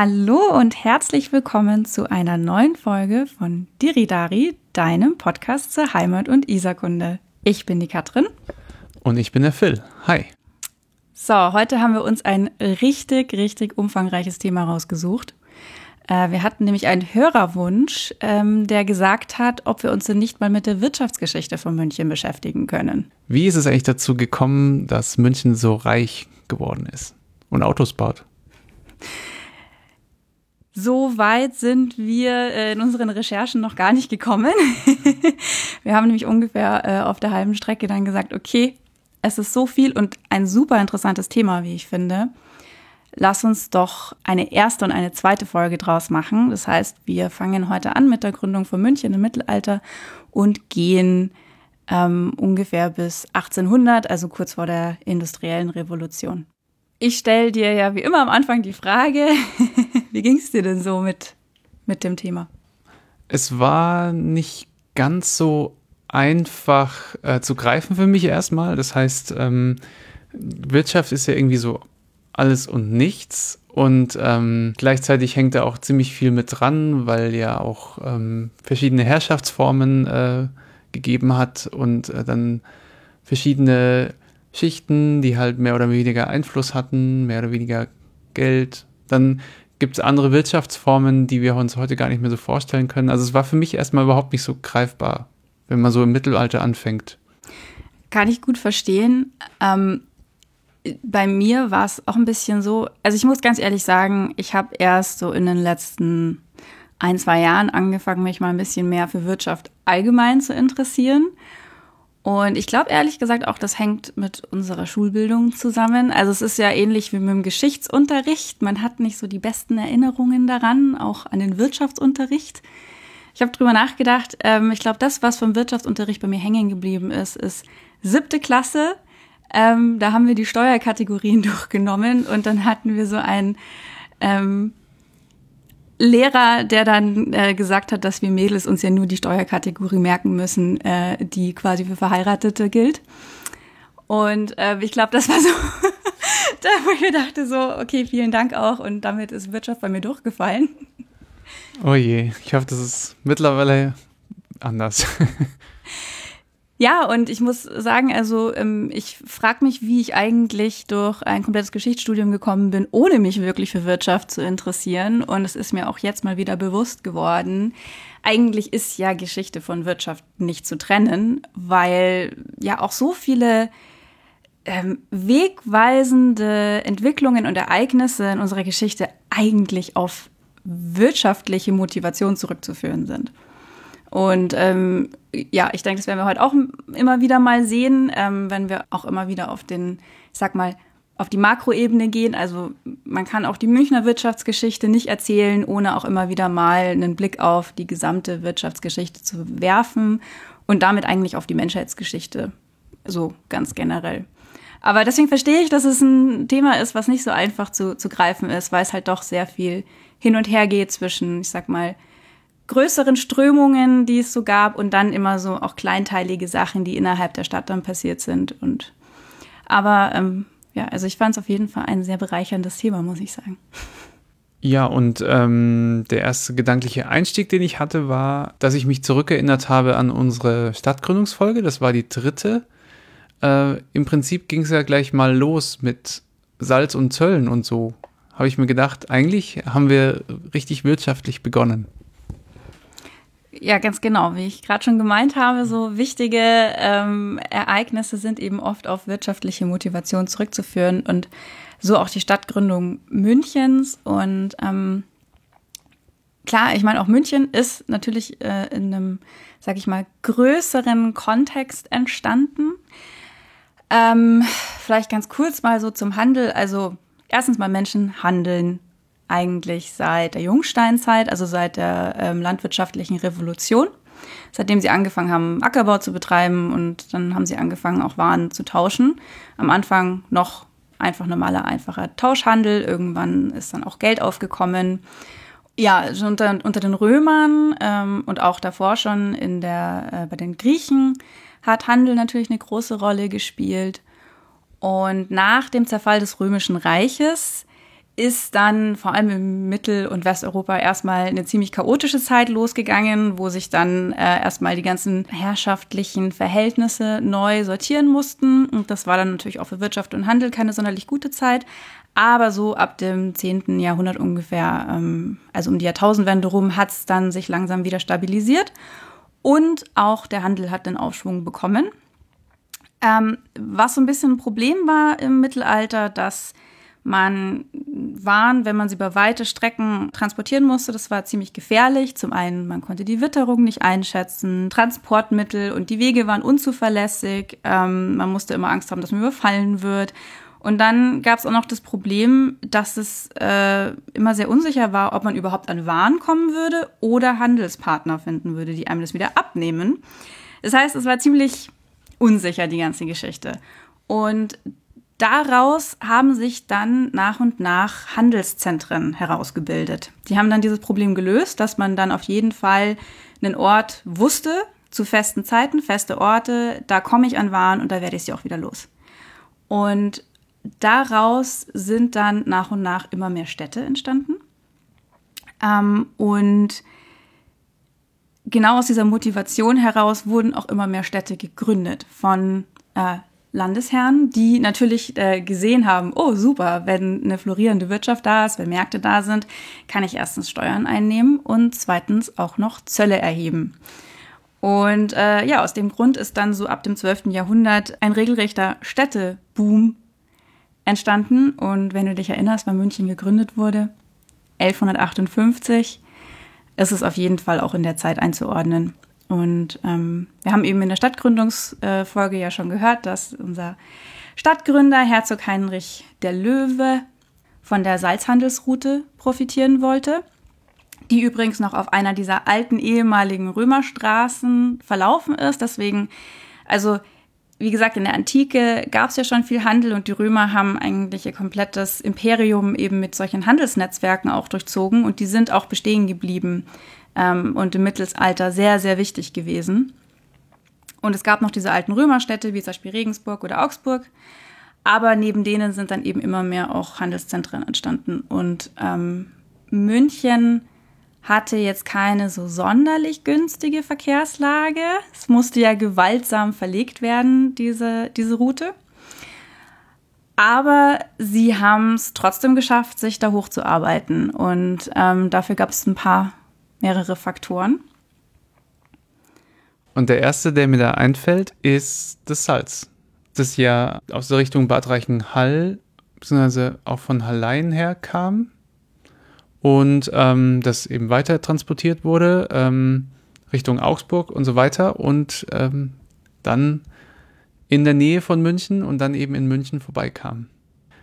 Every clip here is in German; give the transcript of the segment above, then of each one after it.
Hallo und herzlich willkommen zu einer neuen Folge von Diridari, deinem Podcast zur Heimat- und Isakunde. Ich bin die Katrin. Und ich bin der Phil. Hi. So, heute haben wir uns ein richtig, richtig umfangreiches Thema rausgesucht. Äh, wir hatten nämlich einen Hörerwunsch, ähm, der gesagt hat, ob wir uns denn nicht mal mit der Wirtschaftsgeschichte von München beschäftigen können. Wie ist es eigentlich dazu gekommen, dass München so reich geworden ist und Autos baut? So weit sind wir äh, in unseren Recherchen noch gar nicht gekommen. wir haben nämlich ungefähr äh, auf der halben Strecke dann gesagt, okay, es ist so viel und ein super interessantes Thema, wie ich finde. Lass uns doch eine erste und eine zweite Folge draus machen. Das heißt, wir fangen heute an mit der Gründung von München im Mittelalter und gehen ähm, ungefähr bis 1800, also kurz vor der industriellen Revolution. Ich stelle dir ja wie immer am Anfang die Frage, wie ging es dir denn so mit, mit dem Thema? Es war nicht ganz so einfach äh, zu greifen für mich erstmal. Das heißt, ähm, Wirtschaft ist ja irgendwie so alles und nichts. Und ähm, gleichzeitig hängt da auch ziemlich viel mit dran, weil ja auch ähm, verschiedene Herrschaftsformen äh, gegeben hat und äh, dann verschiedene Schichten, die halt mehr oder weniger Einfluss hatten, mehr oder weniger Geld. Dann gibt es andere Wirtschaftsformen, die wir uns heute gar nicht mehr so vorstellen können. Also es war für mich erstmal überhaupt nicht so greifbar, wenn man so im Mittelalter anfängt. Kann ich gut verstehen. Ähm, bei mir war es auch ein bisschen so, also ich muss ganz ehrlich sagen, ich habe erst so in den letzten ein, zwei Jahren angefangen, mich mal ein bisschen mehr für Wirtschaft allgemein zu interessieren. Und ich glaube ehrlich gesagt auch, das hängt mit unserer Schulbildung zusammen. Also es ist ja ähnlich wie mit dem Geschichtsunterricht. Man hat nicht so die besten Erinnerungen daran, auch an den Wirtschaftsunterricht. Ich habe drüber nachgedacht. Ähm, ich glaube, das, was vom Wirtschaftsunterricht bei mir hängen geblieben ist, ist siebte Klasse. Ähm, da haben wir die Steuerkategorien durchgenommen und dann hatten wir so ein ähm, Lehrer, der dann äh, gesagt hat, dass wir Mädels uns ja nur die Steuerkategorie merken müssen, äh, die quasi für Verheiratete gilt. Und äh, ich glaube, das war so, da wo ich mir dachte so, okay, vielen Dank auch. Und damit ist Wirtschaft bei mir durchgefallen. Oh je, ich hoffe, das ist mittlerweile anders. Ja, und ich muss sagen, also ähm, ich frage mich, wie ich eigentlich durch ein komplettes Geschichtsstudium gekommen bin, ohne mich wirklich für Wirtschaft zu interessieren. Und es ist mir auch jetzt mal wieder bewusst geworden. Eigentlich ist ja Geschichte von Wirtschaft nicht zu trennen, weil ja auch so viele ähm, wegweisende Entwicklungen und Ereignisse in unserer Geschichte eigentlich auf wirtschaftliche Motivation zurückzuführen sind. Und ähm, ja, ich denke, das werden wir heute auch immer wieder mal sehen, ähm, wenn wir auch immer wieder auf den, ich sag mal, auf die Makroebene gehen. Also man kann auch die Münchner Wirtschaftsgeschichte nicht erzählen, ohne auch immer wieder mal einen Blick auf die gesamte Wirtschaftsgeschichte zu werfen und damit eigentlich auf die Menschheitsgeschichte, so ganz generell. Aber deswegen verstehe ich, dass es ein Thema ist, was nicht so einfach zu, zu greifen ist, weil es halt doch sehr viel hin und her geht zwischen, ich sag mal, größeren Strömungen, die es so gab und dann immer so auch kleinteilige Sachen, die innerhalb der Stadt dann passiert sind. Und aber ähm, ja, also ich fand es auf jeden Fall ein sehr bereicherndes Thema, muss ich sagen. Ja, und ähm, der erste gedankliche Einstieg, den ich hatte, war, dass ich mich zurückerinnert habe an unsere Stadtgründungsfolge. Das war die dritte. Äh, Im Prinzip ging es ja gleich mal los mit Salz und Zöllen und so. Habe ich mir gedacht, eigentlich haben wir richtig wirtschaftlich begonnen. Ja, ganz genau. Wie ich gerade schon gemeint habe, so wichtige ähm, Ereignisse sind eben oft auf wirtschaftliche Motivation zurückzuführen und so auch die Stadtgründung Münchens. Und ähm, klar, ich meine, auch München ist natürlich äh, in einem, sag ich mal, größeren Kontext entstanden. Ähm, vielleicht ganz kurz mal so zum Handel. Also erstens mal Menschen handeln eigentlich seit der Jungsteinzeit, also seit der ähm, landwirtschaftlichen Revolution. Seitdem sie angefangen haben, Ackerbau zu betreiben und dann haben sie angefangen, auch Waren zu tauschen. Am Anfang noch einfach normaler, einfacher Tauschhandel. Irgendwann ist dann auch Geld aufgekommen. Ja, unter, unter den Römern ähm, und auch davor schon in der, äh, bei den Griechen hat Handel natürlich eine große Rolle gespielt. Und nach dem Zerfall des Römischen Reiches ist dann vor allem im Mittel- und Westeuropa erstmal eine ziemlich chaotische Zeit losgegangen, wo sich dann äh, erstmal die ganzen herrschaftlichen Verhältnisse neu sortieren mussten. Und das war dann natürlich auch für Wirtschaft und Handel keine sonderlich gute Zeit. Aber so ab dem 10. Jahrhundert ungefähr, ähm, also um die Jahrtausendwende rum, hat es dann sich langsam wieder stabilisiert. Und auch der Handel hat den Aufschwung bekommen. Ähm, was so ein bisschen ein Problem war im Mittelalter, dass man Waren, wenn man sie über weite Strecken transportieren musste, das war ziemlich gefährlich. Zum einen, man konnte die Witterung nicht einschätzen, Transportmittel und die Wege waren unzuverlässig. Ähm, man musste immer Angst haben, dass man überfallen wird. Und dann gab es auch noch das Problem, dass es äh, immer sehr unsicher war, ob man überhaupt an Waren kommen würde oder Handelspartner finden würde, die einem das wieder abnehmen. Das heißt, es war ziemlich unsicher, die ganze Geschichte. Und daraus haben sich dann nach und nach Handelszentren herausgebildet. Die haben dann dieses Problem gelöst, dass man dann auf jeden Fall einen Ort wusste, zu festen Zeiten, feste Orte, da komme ich an Waren und da werde ich sie auch wieder los. Und daraus sind dann nach und nach immer mehr Städte entstanden. Ähm, und genau aus dieser Motivation heraus wurden auch immer mehr Städte gegründet von äh, Landesherren, die natürlich äh, gesehen haben, oh super, wenn eine florierende Wirtschaft da ist, wenn Märkte da sind, kann ich erstens Steuern einnehmen und zweitens auch noch Zölle erheben. Und äh, ja, aus dem Grund ist dann so ab dem 12. Jahrhundert ein regelrechter Städteboom entstanden. Und wenn du dich erinnerst, wann München gegründet wurde, 1158, ist es auf jeden Fall auch in der Zeit einzuordnen. Und ähm, wir haben eben in der Stadtgründungsfolge ja schon gehört, dass unser Stadtgründer Herzog Heinrich der Löwe von der Salzhandelsroute profitieren wollte, die übrigens noch auf einer dieser alten ehemaligen Römerstraßen verlaufen ist. Deswegen, also wie gesagt, in der Antike gab es ja schon viel Handel und die Römer haben eigentlich ihr komplettes Imperium eben mit solchen Handelsnetzwerken auch durchzogen und die sind auch bestehen geblieben ähm, und im Mittelalter sehr, sehr wichtig gewesen. Und es gab noch diese alten Römerstädte, wie zum Beispiel Regensburg oder Augsburg. Aber neben denen sind dann eben immer mehr auch Handelszentren entstanden. Und ähm, München hatte jetzt keine so sonderlich günstige Verkehrslage. Es musste ja gewaltsam verlegt werden, diese, diese Route. Aber sie haben es trotzdem geschafft, sich da hochzuarbeiten. Und ähm, dafür gab es ein paar mehrere Faktoren. Und der erste, der mir da einfällt, ist das Salz. Das ja aus der Richtung Bad Reichenhall, beziehungsweise auch von Hallein her kam und ähm, das eben weiter transportiert wurde ähm, Richtung Augsburg und so weiter und ähm, dann in der Nähe von München und dann eben in München vorbeikam.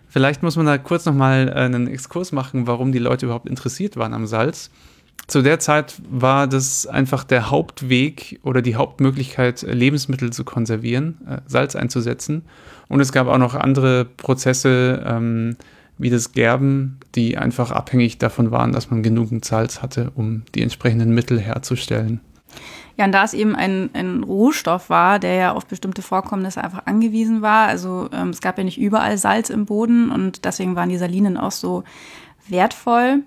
Vielleicht muss man da kurz nochmal äh, einen Exkurs machen, warum die Leute überhaupt interessiert waren am Salz zu der Zeit war das einfach der Hauptweg oder die Hauptmöglichkeit, Lebensmittel zu konservieren, äh, Salz einzusetzen. Und es gab auch noch andere Prozesse, ähm, wie das Gerben, die einfach abhängig davon waren, dass man genügend Salz hatte, um die entsprechenden Mittel herzustellen. Ja, und da es eben ein, ein Rohstoff war, der ja auf bestimmte Vorkommnisse einfach angewiesen war, also ähm, es gab ja nicht überall Salz im Boden und deswegen waren die Salinen auch so wertvoll.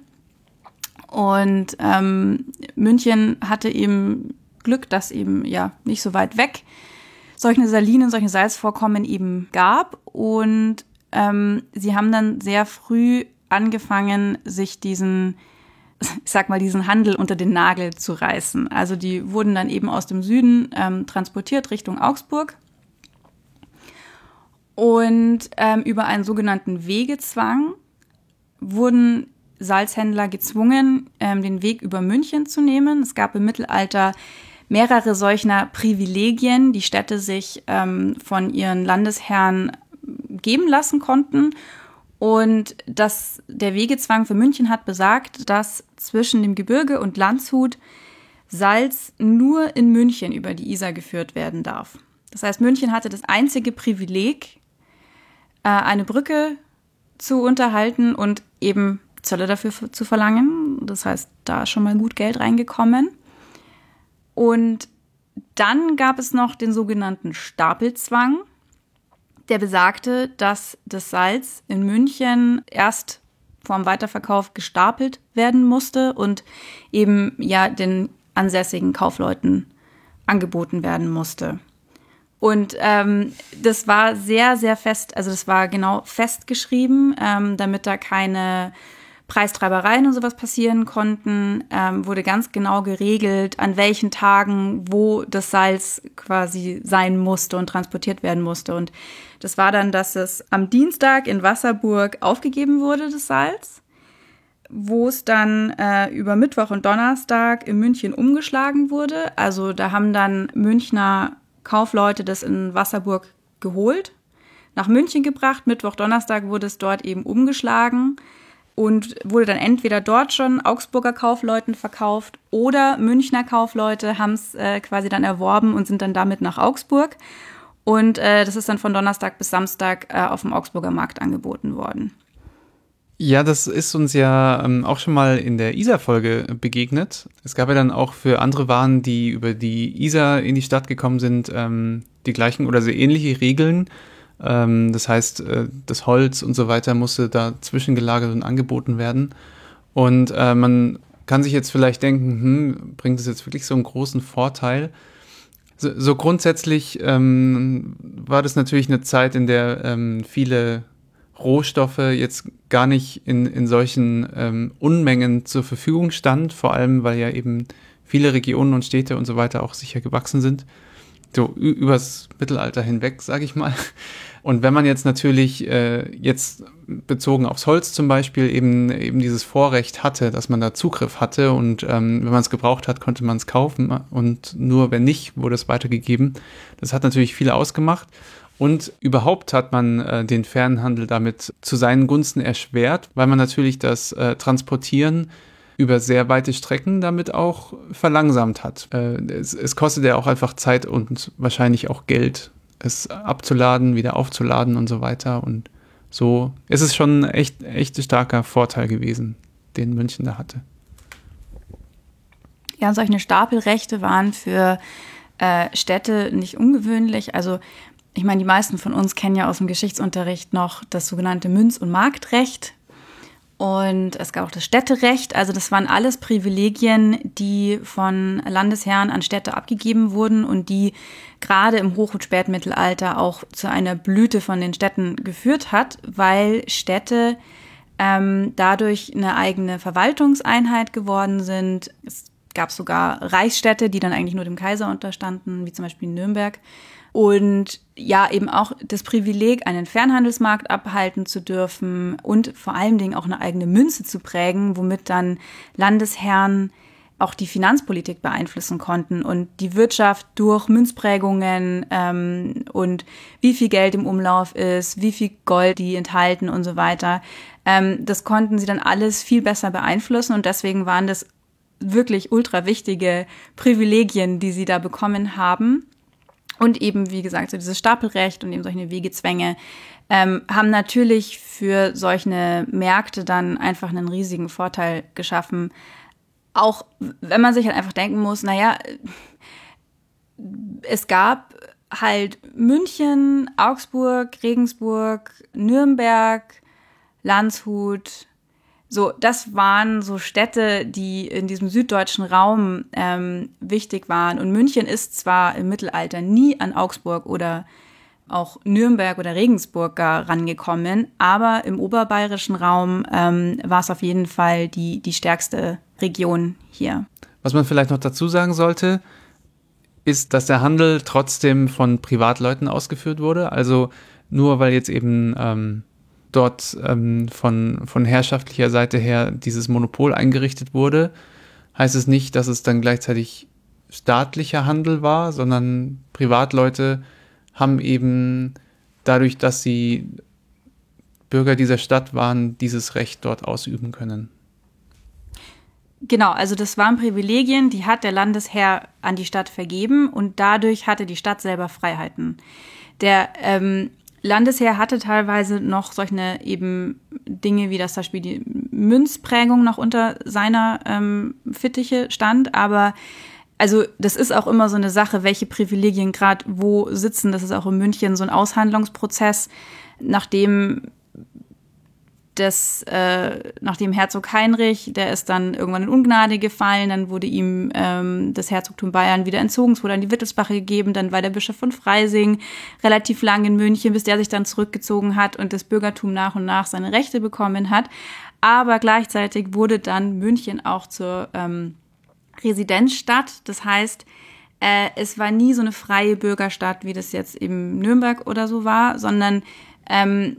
Und ähm, München hatte eben Glück, dass eben ja nicht so weit weg solche Salinen, solche Salzvorkommen eben gab. Und ähm, sie haben dann sehr früh angefangen, sich diesen, ich sag mal, diesen Handel unter den Nagel zu reißen. Also die wurden dann eben aus dem Süden ähm, transportiert Richtung Augsburg. Und ähm, über einen sogenannten Wegezwang wurden Salzhändler gezwungen, ähm, den Weg über München zu nehmen. Es gab im Mittelalter mehrere solcher Privilegien, die Städte sich ähm, von ihren Landesherren geben lassen konnten. Und das, der Wegezwang für München hat besagt, dass zwischen dem Gebirge und Landshut Salz nur in München über die Isar geführt werden darf. Das heißt, München hatte das einzige Privileg, äh, eine Brücke zu unterhalten und eben Zölle dafür zu verlangen. Das heißt, da ist schon mal gut Geld reingekommen. Und dann gab es noch den sogenannten Stapelzwang, der besagte, dass das Salz in München erst vorm Weiterverkauf gestapelt werden musste und eben ja den ansässigen Kaufleuten angeboten werden musste. Und ähm, das war sehr, sehr fest, also das war genau festgeschrieben, ähm, damit da keine Preistreibereien und sowas passieren konnten, ähm, wurde ganz genau geregelt, an welchen Tagen, wo das Salz quasi sein musste und transportiert werden musste. Und das war dann, dass es am Dienstag in Wasserburg aufgegeben wurde, das Salz, wo es dann äh, über Mittwoch und Donnerstag in München umgeschlagen wurde. Also da haben dann Münchner Kaufleute das in Wasserburg geholt, nach München gebracht. Mittwoch, Donnerstag wurde es dort eben umgeschlagen und wurde dann entweder dort schon Augsburger Kaufleuten verkauft oder Münchner Kaufleute haben es äh, quasi dann erworben und sind dann damit nach Augsburg. Und äh, das ist dann von Donnerstag bis Samstag äh, auf dem Augsburger Markt angeboten worden. Ja, das ist uns ja ähm, auch schon mal in der Isar-Folge begegnet. Es gab ja dann auch für andere Waren, die über die Isar in die Stadt gekommen sind, ähm, die gleichen oder sehr ähnliche Regeln. Ähm, das heißt, äh, das Holz und so weiter musste da zwischengelagert und angeboten werden. Und äh, man kann sich jetzt vielleicht denken, hm, bringt es jetzt wirklich so einen großen Vorteil? So, so grundsätzlich ähm, war das natürlich eine Zeit, in der ähm, viele Rohstoffe jetzt gar nicht in, in solchen ähm, Unmengen zur Verfügung stand, vor allem weil ja eben viele Regionen und Städte und so weiter auch sicher gewachsen sind. So übers Mittelalter hinweg, sage ich mal. Und wenn man jetzt natürlich äh, jetzt bezogen aufs Holz zum Beispiel eben, eben dieses Vorrecht hatte, dass man da Zugriff hatte und ähm, wenn man es gebraucht hat, konnte man es kaufen und nur wenn nicht, wurde es weitergegeben. Das hat natürlich viel ausgemacht. Und überhaupt hat man äh, den Fernhandel damit zu seinen Gunsten erschwert, weil man natürlich das äh, Transportieren über sehr weite Strecken damit auch verlangsamt hat. Äh, es, es kostet ja auch einfach Zeit und wahrscheinlich auch Geld, es abzuladen, wieder aufzuladen und so weiter. Und so ist es schon echt, echt starker Vorteil gewesen, den München da hatte. Ja, solche Stapelrechte waren für äh, Städte nicht ungewöhnlich. Also ich meine, die meisten von uns kennen ja aus dem Geschichtsunterricht noch das sogenannte Münz- und Marktrecht. Und es gab auch das Städterecht. Also das waren alles Privilegien, die von Landesherren an Städte abgegeben wurden und die gerade im Hoch- und Spätmittelalter auch zu einer Blüte von den Städten geführt hat, weil Städte ähm, dadurch eine eigene Verwaltungseinheit geworden sind. Es gab sogar Reichsstädte, die dann eigentlich nur dem Kaiser unterstanden, wie zum Beispiel Nürnberg und ja, eben auch das Privileg, einen Fernhandelsmarkt abhalten zu dürfen und vor allen Dingen auch eine eigene Münze zu prägen, womit dann Landesherren auch die Finanzpolitik beeinflussen konnten und die Wirtschaft durch Münzprägungen ähm, und wie viel Geld im Umlauf ist, wie viel Gold die enthalten und so weiter. Ähm, das konnten sie dann alles viel besser beeinflussen und deswegen waren das wirklich ultra wichtige Privilegien, die sie da bekommen haben. Und eben, wie gesagt, so dieses Stapelrecht und eben solche Wegezwänge ähm, haben natürlich für solche Märkte dann einfach einen riesigen Vorteil geschaffen. Auch wenn man sich halt einfach denken muss, naja, es gab halt München, Augsburg, Regensburg, Nürnberg, Landshut, so, das waren so Städte, die in diesem süddeutschen Raum ähm, wichtig waren. Und München ist zwar im Mittelalter nie an Augsburg oder auch Nürnberg oder Regensburg rangekommen, aber im oberbayerischen Raum ähm, war es auf jeden Fall die, die stärkste Region hier. Was man vielleicht noch dazu sagen sollte, ist, dass der Handel trotzdem von Privatleuten ausgeführt wurde. Also nur weil jetzt eben ähm, dort ähm, von, von herrschaftlicher Seite her dieses Monopol eingerichtet wurde, heißt es nicht, dass es dann gleichzeitig staatlicher Handel war, sondern Privatleute haben eben dadurch, dass sie Bürger dieser Stadt waren, dieses Recht dort ausüben können. Genau, also das waren Privilegien, die hat der Landesherr an die Stadt vergeben und dadurch hatte die Stadt selber Freiheiten. Der ähm, Landesherr hatte teilweise noch solche eben Dinge, wie das zum Beispiel die Münzprägung noch unter seiner ähm, Fittiche stand, aber also das ist auch immer so eine Sache, welche Privilegien gerade wo sitzen. Das ist auch in München so ein Aushandlungsprozess, nachdem das, äh, nachdem Herzog Heinrich, der ist dann irgendwann in Ungnade gefallen, dann wurde ihm ähm, das Herzogtum Bayern wieder entzogen, es wurde an die Wittelsbacher gegeben, dann war der Bischof von Freising relativ lang in München, bis der sich dann zurückgezogen hat und das Bürgertum nach und nach seine Rechte bekommen hat. Aber gleichzeitig wurde dann München auch zur ähm, Residenzstadt. Das heißt, äh, es war nie so eine freie Bürgerstadt, wie das jetzt eben Nürnberg oder so war, sondern ähm,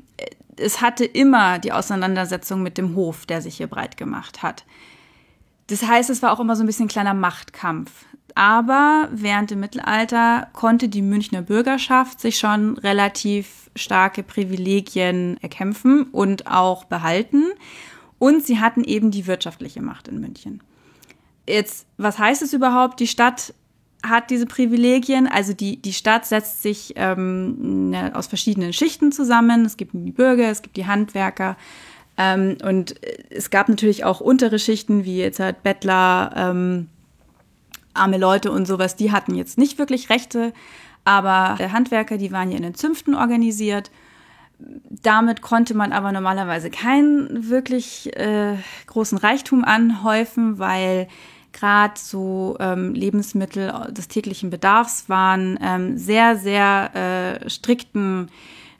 es hatte immer die Auseinandersetzung mit dem Hof, der sich hier breit gemacht hat. Das heißt, es war auch immer so ein bisschen ein kleiner Machtkampf. Aber während dem Mittelalter konnte die Münchner Bürgerschaft sich schon relativ starke Privilegien erkämpfen und auch behalten. Und sie hatten eben die wirtschaftliche Macht in München. Jetzt, was heißt es überhaupt? Die Stadt hat diese Privilegien. Also die, die Stadt setzt sich ähm, aus verschiedenen Schichten zusammen. Es gibt die Bürger, es gibt die Handwerker. Ähm, und es gab natürlich auch untere Schichten, wie jetzt halt Bettler, ähm, arme Leute und sowas. Die hatten jetzt nicht wirklich Rechte. Aber Handwerker, die waren ja in den Zünften organisiert. Damit konnte man aber normalerweise keinen wirklich äh, großen Reichtum anhäufen, weil gerade so ähm, Lebensmittel des täglichen Bedarfs waren ähm, sehr, sehr äh, strikten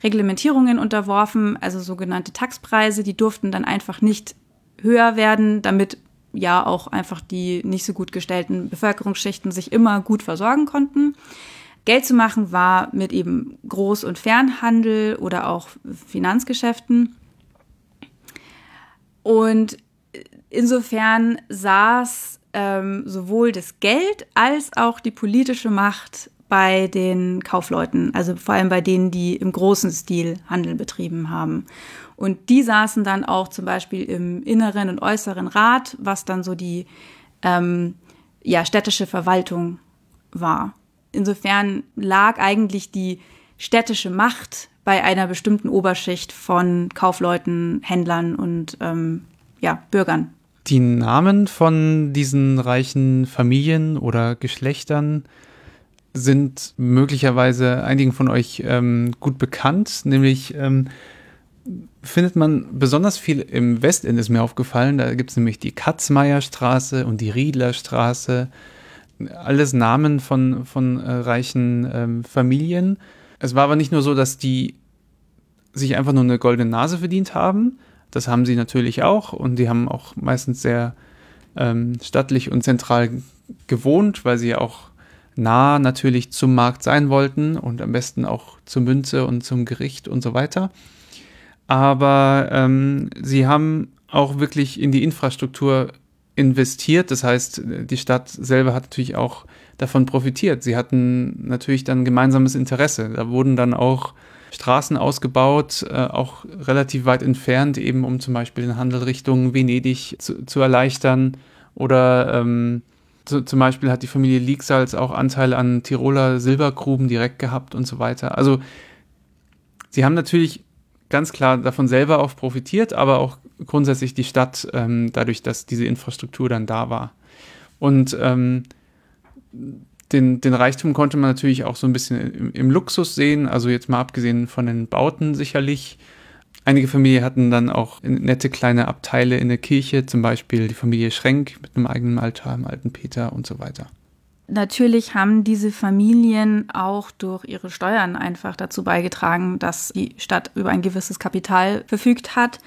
Reglementierungen unterworfen, also sogenannte Taxpreise, die durften dann einfach nicht höher werden, damit ja auch einfach die nicht so gut gestellten Bevölkerungsschichten sich immer gut versorgen konnten. Geld zu machen war mit eben Groß- und Fernhandel oder auch Finanzgeschäften. Und insofern saß ähm, sowohl das Geld als auch die politische Macht bei den Kaufleuten, also vor allem bei denen, die im großen Stil Handel betrieben haben. Und die saßen dann auch zum Beispiel im inneren und äußeren Rat, was dann so die ähm, ja, städtische Verwaltung war. Insofern lag eigentlich die städtische Macht bei einer bestimmten Oberschicht von Kaufleuten, Händlern und ähm, ja, Bürgern. Die Namen von diesen reichen Familien oder Geschlechtern sind möglicherweise einigen von euch ähm, gut bekannt, nämlich ähm, findet man besonders viel im Westend, ist mir aufgefallen. Da gibt es nämlich die Katzmeierstraße und die Riedlerstraße. Alles Namen von, von äh, reichen ähm, Familien. Es war aber nicht nur so, dass die sich einfach nur eine goldene Nase verdient haben, das haben sie natürlich auch und die haben auch meistens sehr ähm, stattlich und zentral gewohnt, weil sie ja auch nah natürlich zum Markt sein wollten und am besten auch zur Münze und zum Gericht und so weiter. Aber ähm, sie haben auch wirklich in die Infrastruktur investiert. Das heißt, die Stadt selber hat natürlich auch davon profitiert. Sie hatten natürlich dann gemeinsames Interesse. Da wurden dann auch Straßen ausgebaut, äh, auch relativ weit entfernt, eben um zum Beispiel den Handel Richtung Venedig zu, zu erleichtern. Oder ähm, zu, zum Beispiel hat die Familie Liegsalz auch Anteil an Tiroler Silbergruben direkt gehabt und so weiter. Also sie haben natürlich ganz klar davon selber auch profitiert, aber auch grundsätzlich die Stadt, ähm, dadurch, dass diese Infrastruktur dann da war. Und ähm, den, den Reichtum konnte man natürlich auch so ein bisschen im, im, Luxus sehen, also jetzt mal abgesehen von den Bauten sicherlich. Einige Familien hatten dann auch nette kleine Abteile in der Kirche, zum Beispiel die Familie Schrenk mit einem eigenen Altar im alten Peter und so weiter. Natürlich haben diese Familien auch durch ihre Steuern einfach dazu beigetragen, dass die Stadt über ein gewisses Kapital verfügt hat.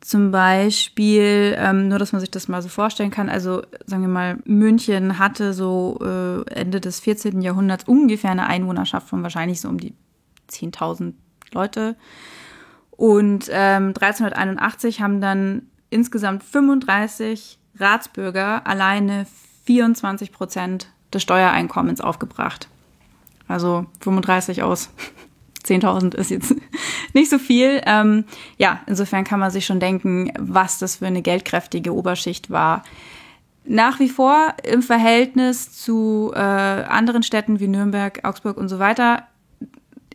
Zum Beispiel, ähm, nur dass man sich das mal so vorstellen kann, also sagen wir mal, München hatte so äh, Ende des 14. Jahrhunderts ungefähr eine Einwohnerschaft von wahrscheinlich so um die 10.000 Leute. Und ähm, 1381 haben dann insgesamt 35 Ratsbürger alleine 24 Prozent des Steuereinkommens aufgebracht. Also 35 aus 10.000 ist jetzt nicht so viel. Ähm, ja, insofern kann man sich schon denken, was das für eine geldkräftige Oberschicht war. Nach wie vor im Verhältnis zu äh, anderen Städten wie Nürnberg, Augsburg und so weiter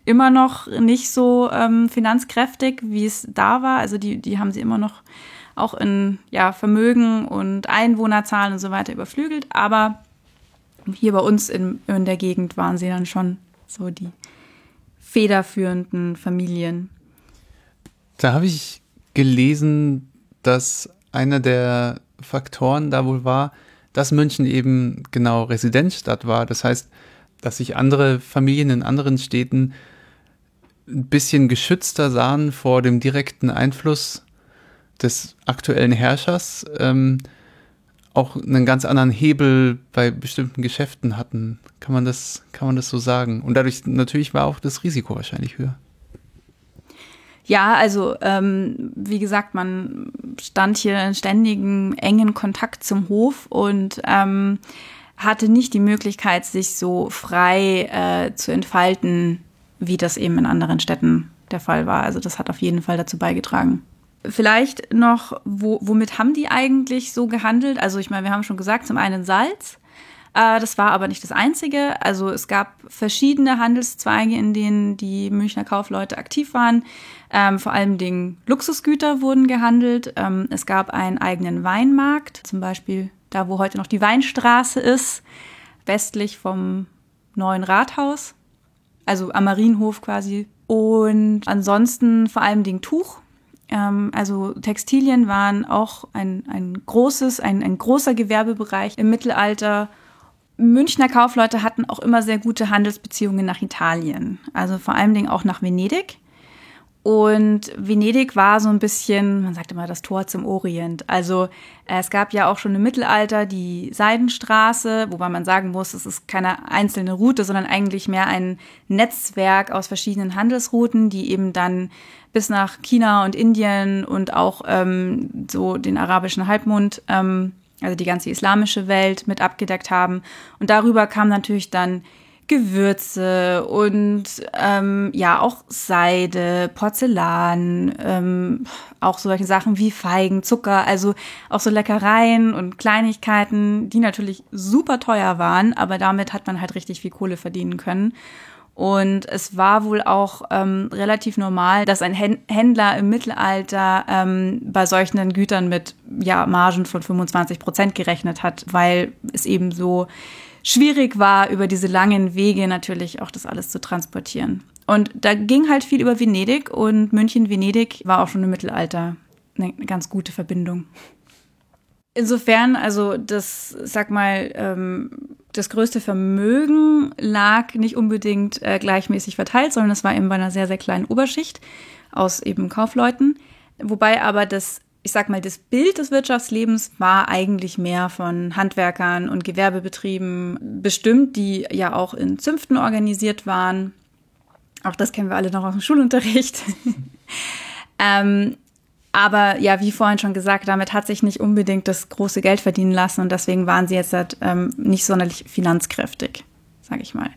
immer noch nicht so ähm, finanzkräftig, wie es da war. Also die, die haben sie immer noch auch in ja, Vermögen und Einwohnerzahlen und so weiter überflügelt. Aber hier bei uns in, in der Gegend waren sie dann schon so die federführenden Familien. Da habe ich gelesen, dass einer der Faktoren da wohl war, dass München eben genau Residenzstadt war. Das heißt, dass sich andere Familien in anderen Städten ein bisschen geschützter sahen vor dem direkten Einfluss des aktuellen Herrschers, ähm, auch einen ganz anderen Hebel bei bestimmten Geschäften hatten. Kann man das, kann man das so sagen? Und dadurch natürlich war auch das Risiko wahrscheinlich höher. Ja, also ähm, wie gesagt, man stand hier in ständigen engen Kontakt zum Hof und ähm, hatte nicht die Möglichkeit, sich so frei äh, zu entfalten, wie das eben in anderen Städten der Fall war. Also das hat auf jeden Fall dazu beigetragen. Vielleicht noch, wo, womit haben die eigentlich so gehandelt? Also ich meine, wir haben schon gesagt, zum einen Salz. Äh, das war aber nicht das Einzige. Also es gab verschiedene Handelszweige, in denen die Münchner Kaufleute aktiv waren. Ähm, vor allem Dingen Luxusgüter wurden gehandelt. Ähm, es gab einen eigenen Weinmarkt, zum Beispiel da, wo heute noch die Weinstraße ist, westlich vom neuen Rathaus, also am Marienhof quasi. Und ansonsten vor allem Dingen Tuch. Ähm, also Textilien waren auch ein, ein großes, ein, ein großer Gewerbebereich im Mittelalter. Münchner Kaufleute hatten auch immer sehr gute Handelsbeziehungen nach Italien, also vor allem Dingen auch nach Venedig. Und Venedig war so ein bisschen, man sagt immer, das Tor zum Orient. Also äh, es gab ja auch schon im Mittelalter die Seidenstraße, wobei man sagen muss, es ist keine einzelne Route, sondern eigentlich mehr ein Netzwerk aus verschiedenen Handelsrouten, die eben dann bis nach China und Indien und auch ähm, so den arabischen Halbmond, ähm, also die ganze islamische Welt mit abgedeckt haben. Und darüber kam natürlich dann Gewürze und ähm, ja auch Seide, Porzellan, ähm, auch solche Sachen wie Feigen, Zucker, also auch so Leckereien und Kleinigkeiten, die natürlich super teuer waren, aber damit hat man halt richtig viel Kohle verdienen können. Und es war wohl auch ähm, relativ normal, dass ein Händler im Mittelalter ähm, bei solchen Gütern mit ja, Margen von 25 Prozent gerechnet hat, weil es eben so schwierig war, über diese langen Wege natürlich auch das alles zu transportieren. Und da ging halt viel über Venedig und München-Venedig war auch schon im Mittelalter eine ganz gute Verbindung. Insofern, also das, sag mal, ähm, das größte Vermögen lag nicht unbedingt äh, gleichmäßig verteilt, sondern es war eben bei einer sehr, sehr kleinen Oberschicht aus eben Kaufleuten. Wobei aber das ich sag mal, das Bild des Wirtschaftslebens war eigentlich mehr von Handwerkern und Gewerbebetrieben bestimmt, die ja auch in Zünften organisiert waren. Auch das kennen wir alle noch aus dem Schulunterricht. ähm, aber ja, wie vorhin schon gesagt, damit hat sich nicht unbedingt das große Geld verdienen lassen und deswegen waren sie jetzt halt, ähm, nicht sonderlich finanzkräftig, sage ich mal.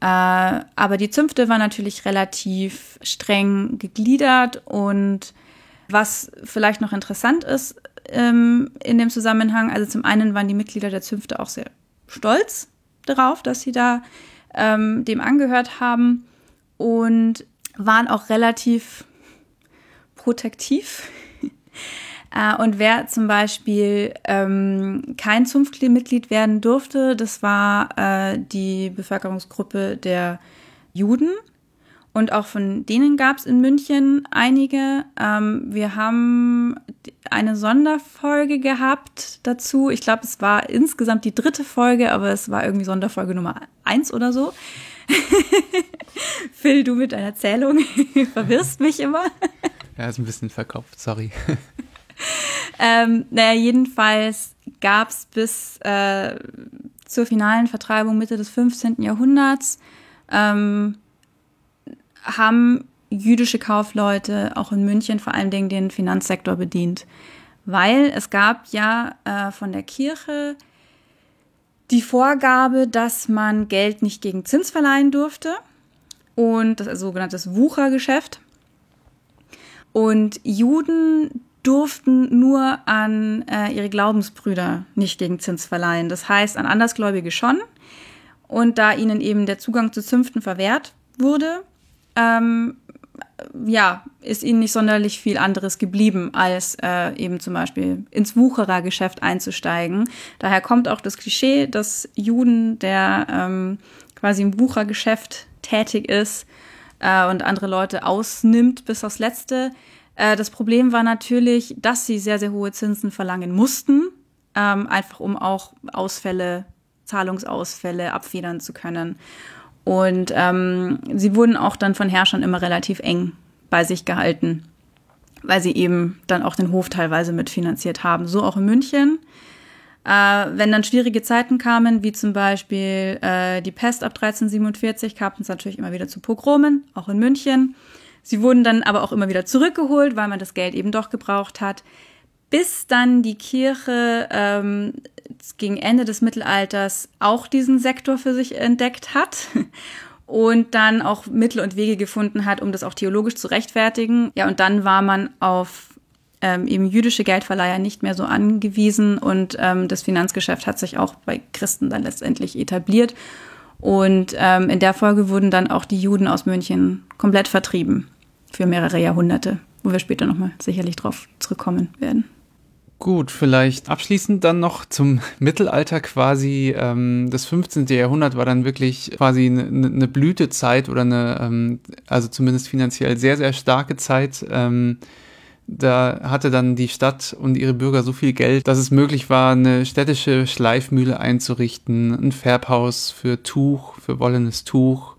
Äh, aber die Zünfte waren natürlich relativ streng gegliedert und was vielleicht noch interessant ist ähm, in dem Zusammenhang, also zum einen waren die Mitglieder der Zünfte auch sehr stolz darauf, dass sie da ähm, dem angehört haben und waren auch relativ protektiv. äh, und wer zum Beispiel ähm, kein Zunftmitglied werden durfte, das war äh, die Bevölkerungsgruppe der Juden. Und auch von denen gab es in München einige. Ähm, wir haben eine Sonderfolge gehabt dazu. Ich glaube, es war insgesamt die dritte Folge, aber es war irgendwie Sonderfolge Nummer eins oder so. Phil, du mit deiner Zählung verwirrst mich immer. ja, ist ein bisschen verkopft, sorry. ähm, naja, jedenfalls gab es bis äh, zur finalen Vertreibung Mitte des 15. Jahrhunderts ähm, haben jüdische Kaufleute auch in München vor allen Dingen den Finanzsektor bedient, weil es gab ja äh, von der Kirche die Vorgabe, dass man Geld nicht gegen Zins verleihen durfte und das ist sogenanntes Wuchergeschäft. Und Juden durften nur an äh, ihre Glaubensbrüder nicht gegen Zins verleihen. Das heißt, an Andersgläubige schon. Und da ihnen eben der Zugang zu Zünften verwehrt wurde, ähm, ja, ist ihnen nicht sonderlich viel anderes geblieben, als äh, eben zum Beispiel ins Wucherergeschäft einzusteigen. Daher kommt auch das Klischee, dass Juden, der ähm, quasi im Wuchergeschäft tätig ist äh, und andere Leute ausnimmt bis aufs Letzte, Äh, das Problem war natürlich, dass sie sehr, sehr hohe Zinsen verlangen mussten, ähm, einfach um auch Ausfälle, Zahlungsausfälle abfedern zu können. Und ähm, sie wurden auch dann von Herrschern immer relativ eng bei sich gehalten, weil sie eben dann auch den Hof teilweise mitfinanziert haben. So auch in München. Äh, wenn dann schwierige Zeiten kamen, wie zum Beispiel äh, die Pest ab 1347, kam es natürlich immer wieder zu Pogromen, auch in München. Sie wurden dann aber auch immer wieder zurückgeholt, weil man das Geld eben doch gebraucht hat, bis dann die Kirche ähm, gegen Ende des Mittelalters auch diesen Sektor für sich entdeckt hat und dann auch Mittel und Wege gefunden hat, um das auch theologisch zu rechtfertigen. Ja, und dann war man auf ähm, eben jüdische Geldverleiher nicht mehr so angewiesen und ähm, das Finanzgeschäft hat sich auch bei Christen dann letztendlich etabliert. Und ähm, in der Folge wurden dann auch die Juden aus München komplett vertrieben für mehrere Jahrhunderte, wo wir später nochmal sicherlich drauf zurückkommen werden. Gut, vielleicht abschließend dann noch zum Mittelalter quasi. Ähm, das 15. Jahrhundert war dann wirklich quasi eine, eine Blütezeit oder eine, ähm, also zumindest finanziell sehr, sehr starke Zeit. Ähm, da hatte dann die Stadt und ihre Bürger so viel Geld, dass es möglich war, eine städtische Schleifmühle einzurichten, ein Färbhaus für Tuch, für wollenes Tuch,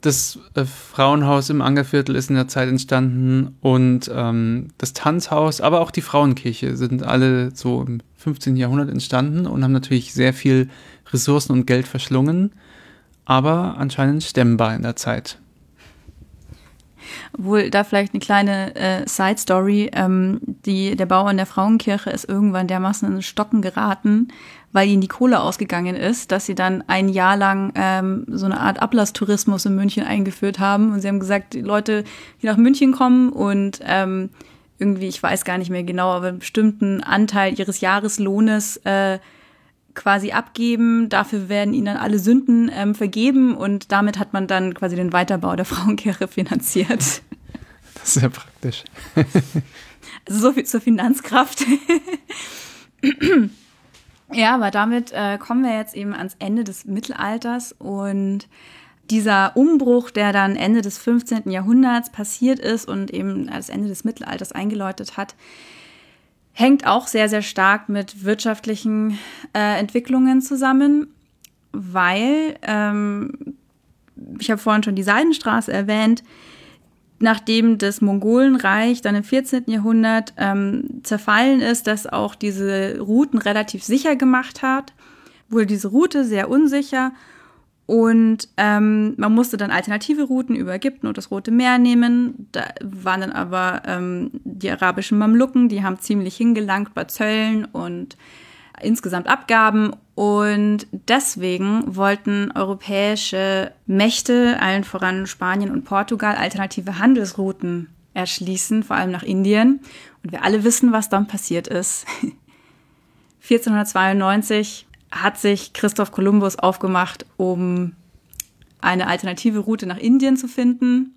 das äh, Frauenhaus im Angerviertel ist in der Zeit entstanden und ähm, das Tanzhaus, aber auch die Frauenkirche sind alle so im 15. Jahrhundert entstanden und haben natürlich sehr viel Ressourcen und Geld verschlungen, aber anscheinend stemmbar in der Zeit. Obwohl, da vielleicht eine kleine äh, Side-Story. Ähm, die, der Bau an der Frauenkirche ist irgendwann dermaßen in Stocken geraten, weil ihnen die Kohle ausgegangen ist, dass sie dann ein Jahr lang ähm, so eine Art Ablasstourismus in München eingeführt haben. Und sie haben gesagt, die Leute, die nach München kommen und ähm, irgendwie, ich weiß gar nicht mehr genau, aber einen bestimmten Anteil ihres Jahreslohnes äh, quasi abgeben. Dafür werden ihnen dann alle Sünden ähm, vergeben und damit hat man dann quasi den Weiterbau der Frauenkirche finanziert. Das ist ja praktisch. also so viel zur Finanzkraft. ja, aber damit äh, kommen wir jetzt eben ans Ende des Mittelalters und dieser Umbruch, der dann Ende des 15. Jahrhunderts passiert ist und eben das Ende des Mittelalters eingeläutet hat, hängt auch sehr, sehr stark mit wirtschaftlichen äh, Entwicklungen zusammen, weil, ähm, ich habe vorhin schon die Seidenstraße erwähnt, nachdem das Mongolenreich dann im 14. Jahrhundert ähm, zerfallen ist, das auch diese Routen relativ sicher gemacht hat, wurde diese Route sehr unsicher und ähm, man musste dann alternative Routen über Ägypten und das Rote Meer nehmen. Da waren dann aber ähm, die arabischen Mamluken, die haben ziemlich hingelangt bei Zöllen und insgesamt Abgaben. Und deswegen wollten europäische Mächte, allen voran Spanien und Portugal, alternative Handelsrouten erschließen, vor allem nach Indien. Und wir alle wissen, was dann passiert ist. 1492 hat sich Christoph Kolumbus aufgemacht, um eine alternative Route nach Indien zu finden,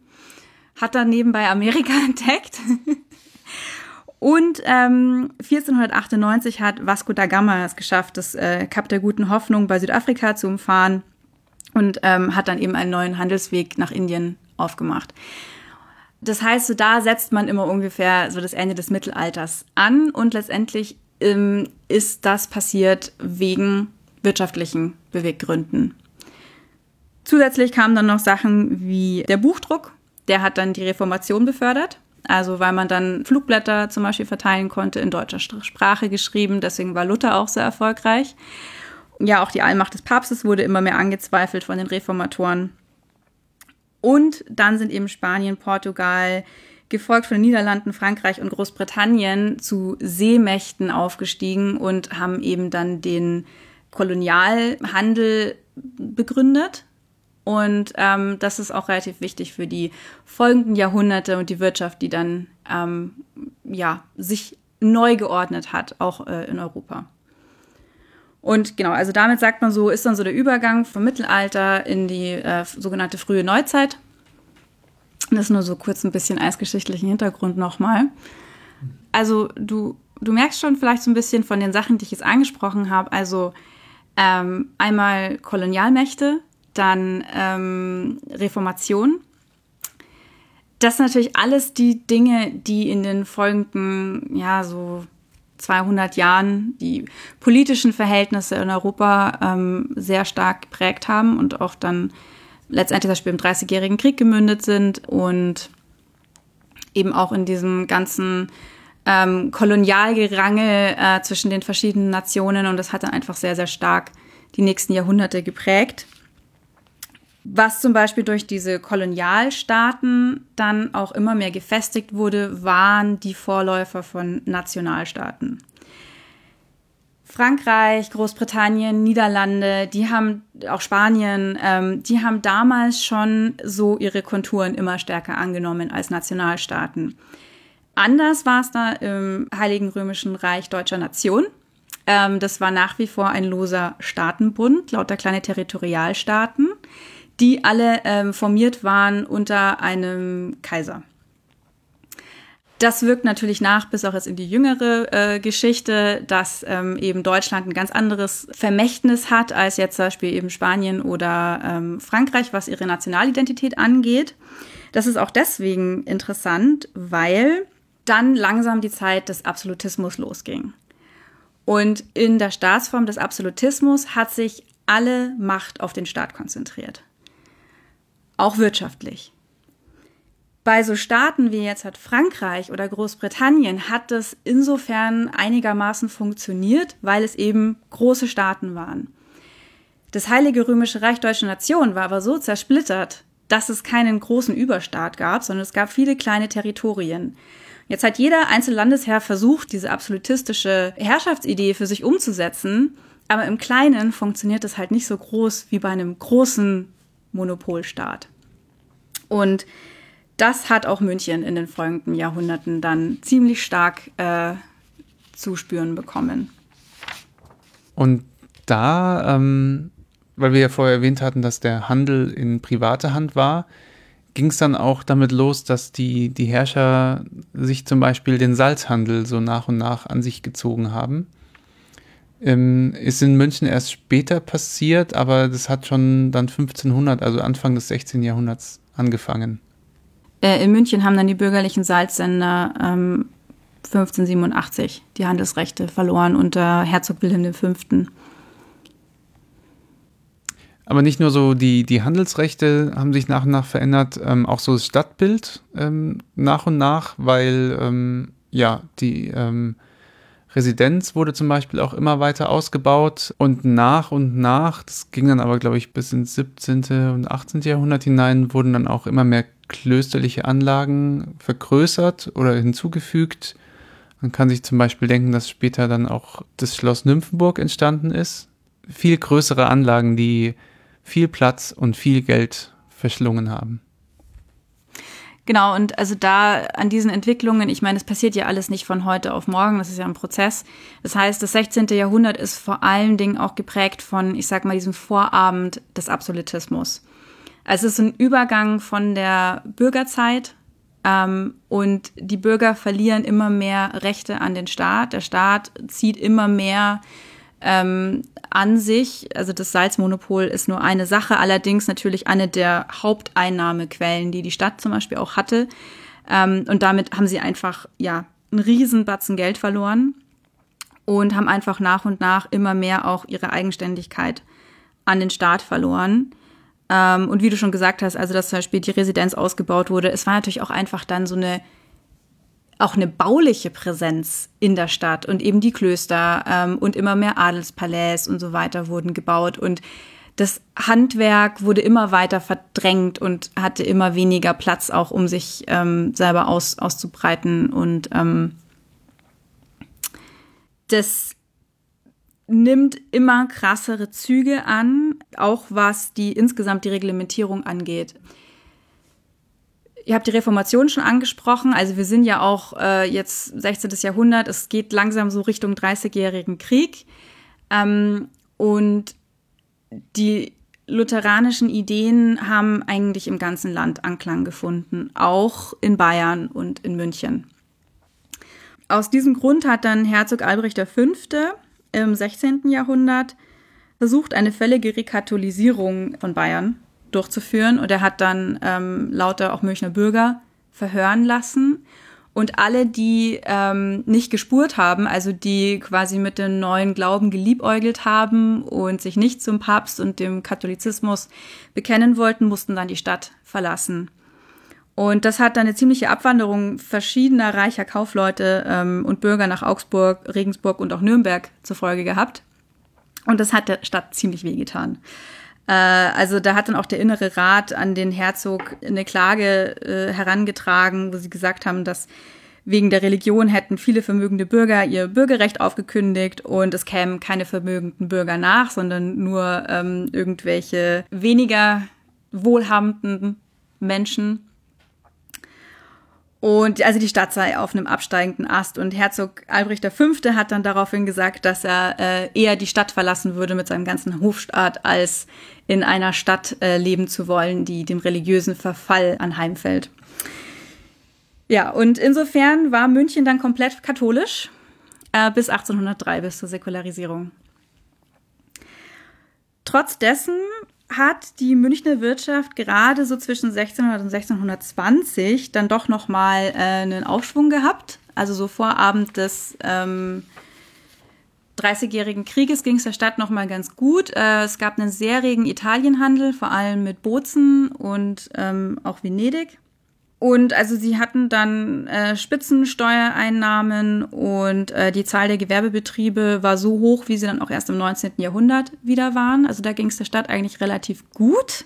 hat dann nebenbei Amerika entdeckt. Und ähm, 1498 hat Vasco da Gama es geschafft, das äh, Kap der guten Hoffnung bei Südafrika zu umfahren und ähm, hat dann eben einen neuen Handelsweg nach Indien aufgemacht. Das heißt, so da setzt man immer ungefähr so das Ende des Mittelalters an und letztendlich ähm, ist das passiert wegen wirtschaftlichen Beweggründen. Zusätzlich kamen dann noch Sachen wie der Buchdruck, der hat dann die Reformation befördert. Also weil man dann Flugblätter zum Beispiel verteilen konnte, in deutscher Sprache geschrieben. Deswegen war Luther auch so erfolgreich. Ja, auch die Allmacht des Papstes wurde immer mehr angezweifelt von den Reformatoren. Und dann sind eben Spanien, Portugal, gefolgt von den Niederlanden, Frankreich und Großbritannien zu Seemächten aufgestiegen und haben eben dann den Kolonialhandel begründet. Und ähm, das ist auch relativ wichtig für die folgenden Jahrhunderte und die Wirtschaft, die dann ähm, ja, sich neu geordnet hat, auch äh, in Europa. Und genau, also damit sagt man so, ist dann so der Übergang vom Mittelalter in die äh, sogenannte frühe Neuzeit. Das ist nur so kurz ein bisschen eisgeschichtlichen Hintergrund nochmal. Also du, du merkst schon vielleicht so ein bisschen von den Sachen, die ich jetzt angesprochen habe. Also ähm, einmal Kolonialmächte, dann ähm, Reformation, das sind natürlich alles die Dinge, die in den folgenden, ja, so 200 Jahren die politischen Verhältnisse in Europa ähm, sehr stark geprägt haben und auch dann letztendlich das Spiel im Dreißigjährigen Krieg gemündet sind und eben auch in diesem ganzen ähm, Kolonialgerangel äh, zwischen den verschiedenen Nationen und das hat dann einfach sehr, sehr stark die nächsten Jahrhunderte geprägt. Was zum Beispiel durch diese Kolonialstaaten dann auch immer mehr gefestigt wurde, waren die Vorläufer von Nationalstaaten. Frankreich, Großbritannien, Niederlande, die haben, auch Spanien, ähm, die haben damals schon so ihre Konturen immer stärker angenommen als Nationalstaaten. Anders war es da im Heiligen Römischen Reich Deutscher Nation. Ähm, das war nach wie vor ein loser Staatenbund, lauter kleine Territorialstaaten die alle ähm, formiert waren unter einem Kaiser. Das wirkt natürlich nach bis auch jetzt in die jüngere äh, Geschichte, dass ähm, eben Deutschland ein ganz anderes Vermächtnis hat als jetzt zum Beispiel eben Spanien oder ähm, Frankreich, was ihre Nationalidentität angeht. Das ist auch deswegen interessant, weil dann langsam die Zeit des Absolutismus losging. Und in der Staatsform des Absolutismus hat sich alle Macht auf den Staat konzentriert auch wirtschaftlich. Bei so Staaten wie jetzt hat Frankreich oder Großbritannien hat das insofern einigermaßen funktioniert, weil es eben große Staaten waren. Das Heilige Römische Reich Deutsche Nation war aber so zersplittert, dass es keinen großen Überstaat gab, sondern es gab viele kleine Territorien. Jetzt hat jeder einzelne Landesherr versucht, diese absolutistische Herrschaftsidee für sich umzusetzen, aber im Kleinen funktioniert es halt nicht so groß wie bei einem großen Monopolstaat. Und das hat auch München in den folgenden Jahrhunderten dann ziemlich stark äh, zu spüren bekommen. Und da, ähm, weil wir ja vorher erwähnt hatten, dass der Handel in private Hand war, ging es dann auch damit los, dass die, die Herrscher sich zum Beispiel den Salzhandel so nach und nach an sich gezogen haben. Ähm, ist in München erst später passiert, aber das hat schon dann 1500, also Anfang des 16. Jahrhunderts angefangen. Äh, in München haben dann die bürgerlichen Salzsender ähm, 1587 die Handelsrechte verloren unter Herzog Wilhelm V. Aber nicht nur so die, die Handelsrechte haben sich nach und nach verändert, ähm, auch so das Stadtbild ähm, nach und nach, weil ähm, ja die ähm, Residenz wurde zum Beispiel auch immer weiter ausgebaut und nach und nach, das ging dann aber, glaube ich, bis ins 17. und 18. Jahrhundert hinein, wurden dann auch immer mehr klösterliche Anlagen vergrößert oder hinzugefügt. Man kann sich zum Beispiel denken, dass später dann auch das Schloss Nymphenburg entstanden ist. Viel größere Anlagen, die viel Platz und viel Geld verschlungen haben. Genau, und also da an diesen Entwicklungen, ich meine, es passiert ja alles nicht von heute auf morgen, das ist ja ein Prozess. Das heißt, das 16. Jahrhundert ist vor allen Dingen auch geprägt von, ich sag mal, diesem Vorabend des Absolutismus. Also es ist ein Übergang von der Bürgerzeit ähm, und die Bürger verlieren immer mehr Rechte an den Staat. Der Staat zieht immer mehr ähm, an sich, also das Salzmonopol ist nur eine Sache, allerdings natürlich eine der Haupteinnahmequellen, die die Stadt zum Beispiel auch hatte. Ähm, und damit haben sie einfach, ja, einen riesen Batzen Geld verloren und haben einfach nach und nach immer mehr auch ihre Eigenständigkeit an den Staat verloren. Ähm, und wie du schon gesagt hast, also dass zum Beispiel die Residenz ausgebaut wurde, es war natürlich auch einfach dann so eine auch eine bauliche Präsenz in der Stadt und eben die Klöster ähm, und immer mehr Adelspalais und so weiter wurden gebaut und das Handwerk wurde immer weiter verdrängt und hatte immer weniger Platz auch, um sich ähm, selber aus, auszubreiten und ähm, das nimmt immer krassere Züge an, auch was die insgesamt die Reglementierung angeht. Ihr habt die Reformation schon angesprochen. Also wir sind ja auch äh, jetzt 16. Jahrhundert. Es geht langsam so Richtung 30-jährigen Krieg. Ähm, und die lutheranischen Ideen haben eigentlich im ganzen Land Anklang gefunden, auch in Bayern und in München. Aus diesem Grund hat dann Herzog Albrecht V. im 16. Jahrhundert versucht, eine völlige Rekatholisierung von Bayern durchzuführen. Und er hat dann ähm, lauter auch Münchner Bürger verhören lassen. Und alle, die ähm, nicht gespurt haben, also die quasi mit dem neuen Glauben geliebäugelt haben und sich nicht zum Papst und dem Katholizismus bekennen wollten, mussten dann die Stadt verlassen. Und das hat dann eine ziemliche Abwanderung verschiedener reicher Kaufleute ähm, und Bürger nach Augsburg, Regensburg und auch Nürnberg zur Folge gehabt. Und das hat der Stadt ziemlich wehgetan. Also da hat dann auch der innere Rat an den Herzog eine Klage äh, herangetragen, wo sie gesagt haben, dass wegen der Religion hätten viele vermögende Bürger ihr Bürgerrecht aufgekündigt und es kämen keine vermögenden Bürger nach, sondern nur ähm, irgendwelche weniger wohlhabenden Menschen. Und also die Stadt sei auf einem absteigenden Ast. Und Herzog Albrecht V. hat dann daraufhin gesagt, dass er äh, eher die Stadt verlassen würde mit seinem ganzen Hofstaat, als in einer Stadt äh, leben zu wollen, die dem religiösen Verfall anheimfällt. Ja, und insofern war München dann komplett katholisch äh, bis 1803, bis zur Säkularisierung. Trotz dessen hat die Münchner Wirtschaft gerade so zwischen 1600 und 1620 dann doch noch mal äh, einen Aufschwung gehabt. Also so vor Abend des ähm, 30-jährigen Krieges ging es der Stadt noch mal ganz gut. Äh, es gab einen sehr regen Italienhandel, vor allem mit Bozen und ähm, auch Venedig. Und also sie hatten dann äh, Spitzensteuereinnahmen und äh, die Zahl der Gewerbebetriebe war so hoch, wie sie dann auch erst im 19. Jahrhundert wieder waren. Also da ging es der Stadt eigentlich relativ gut.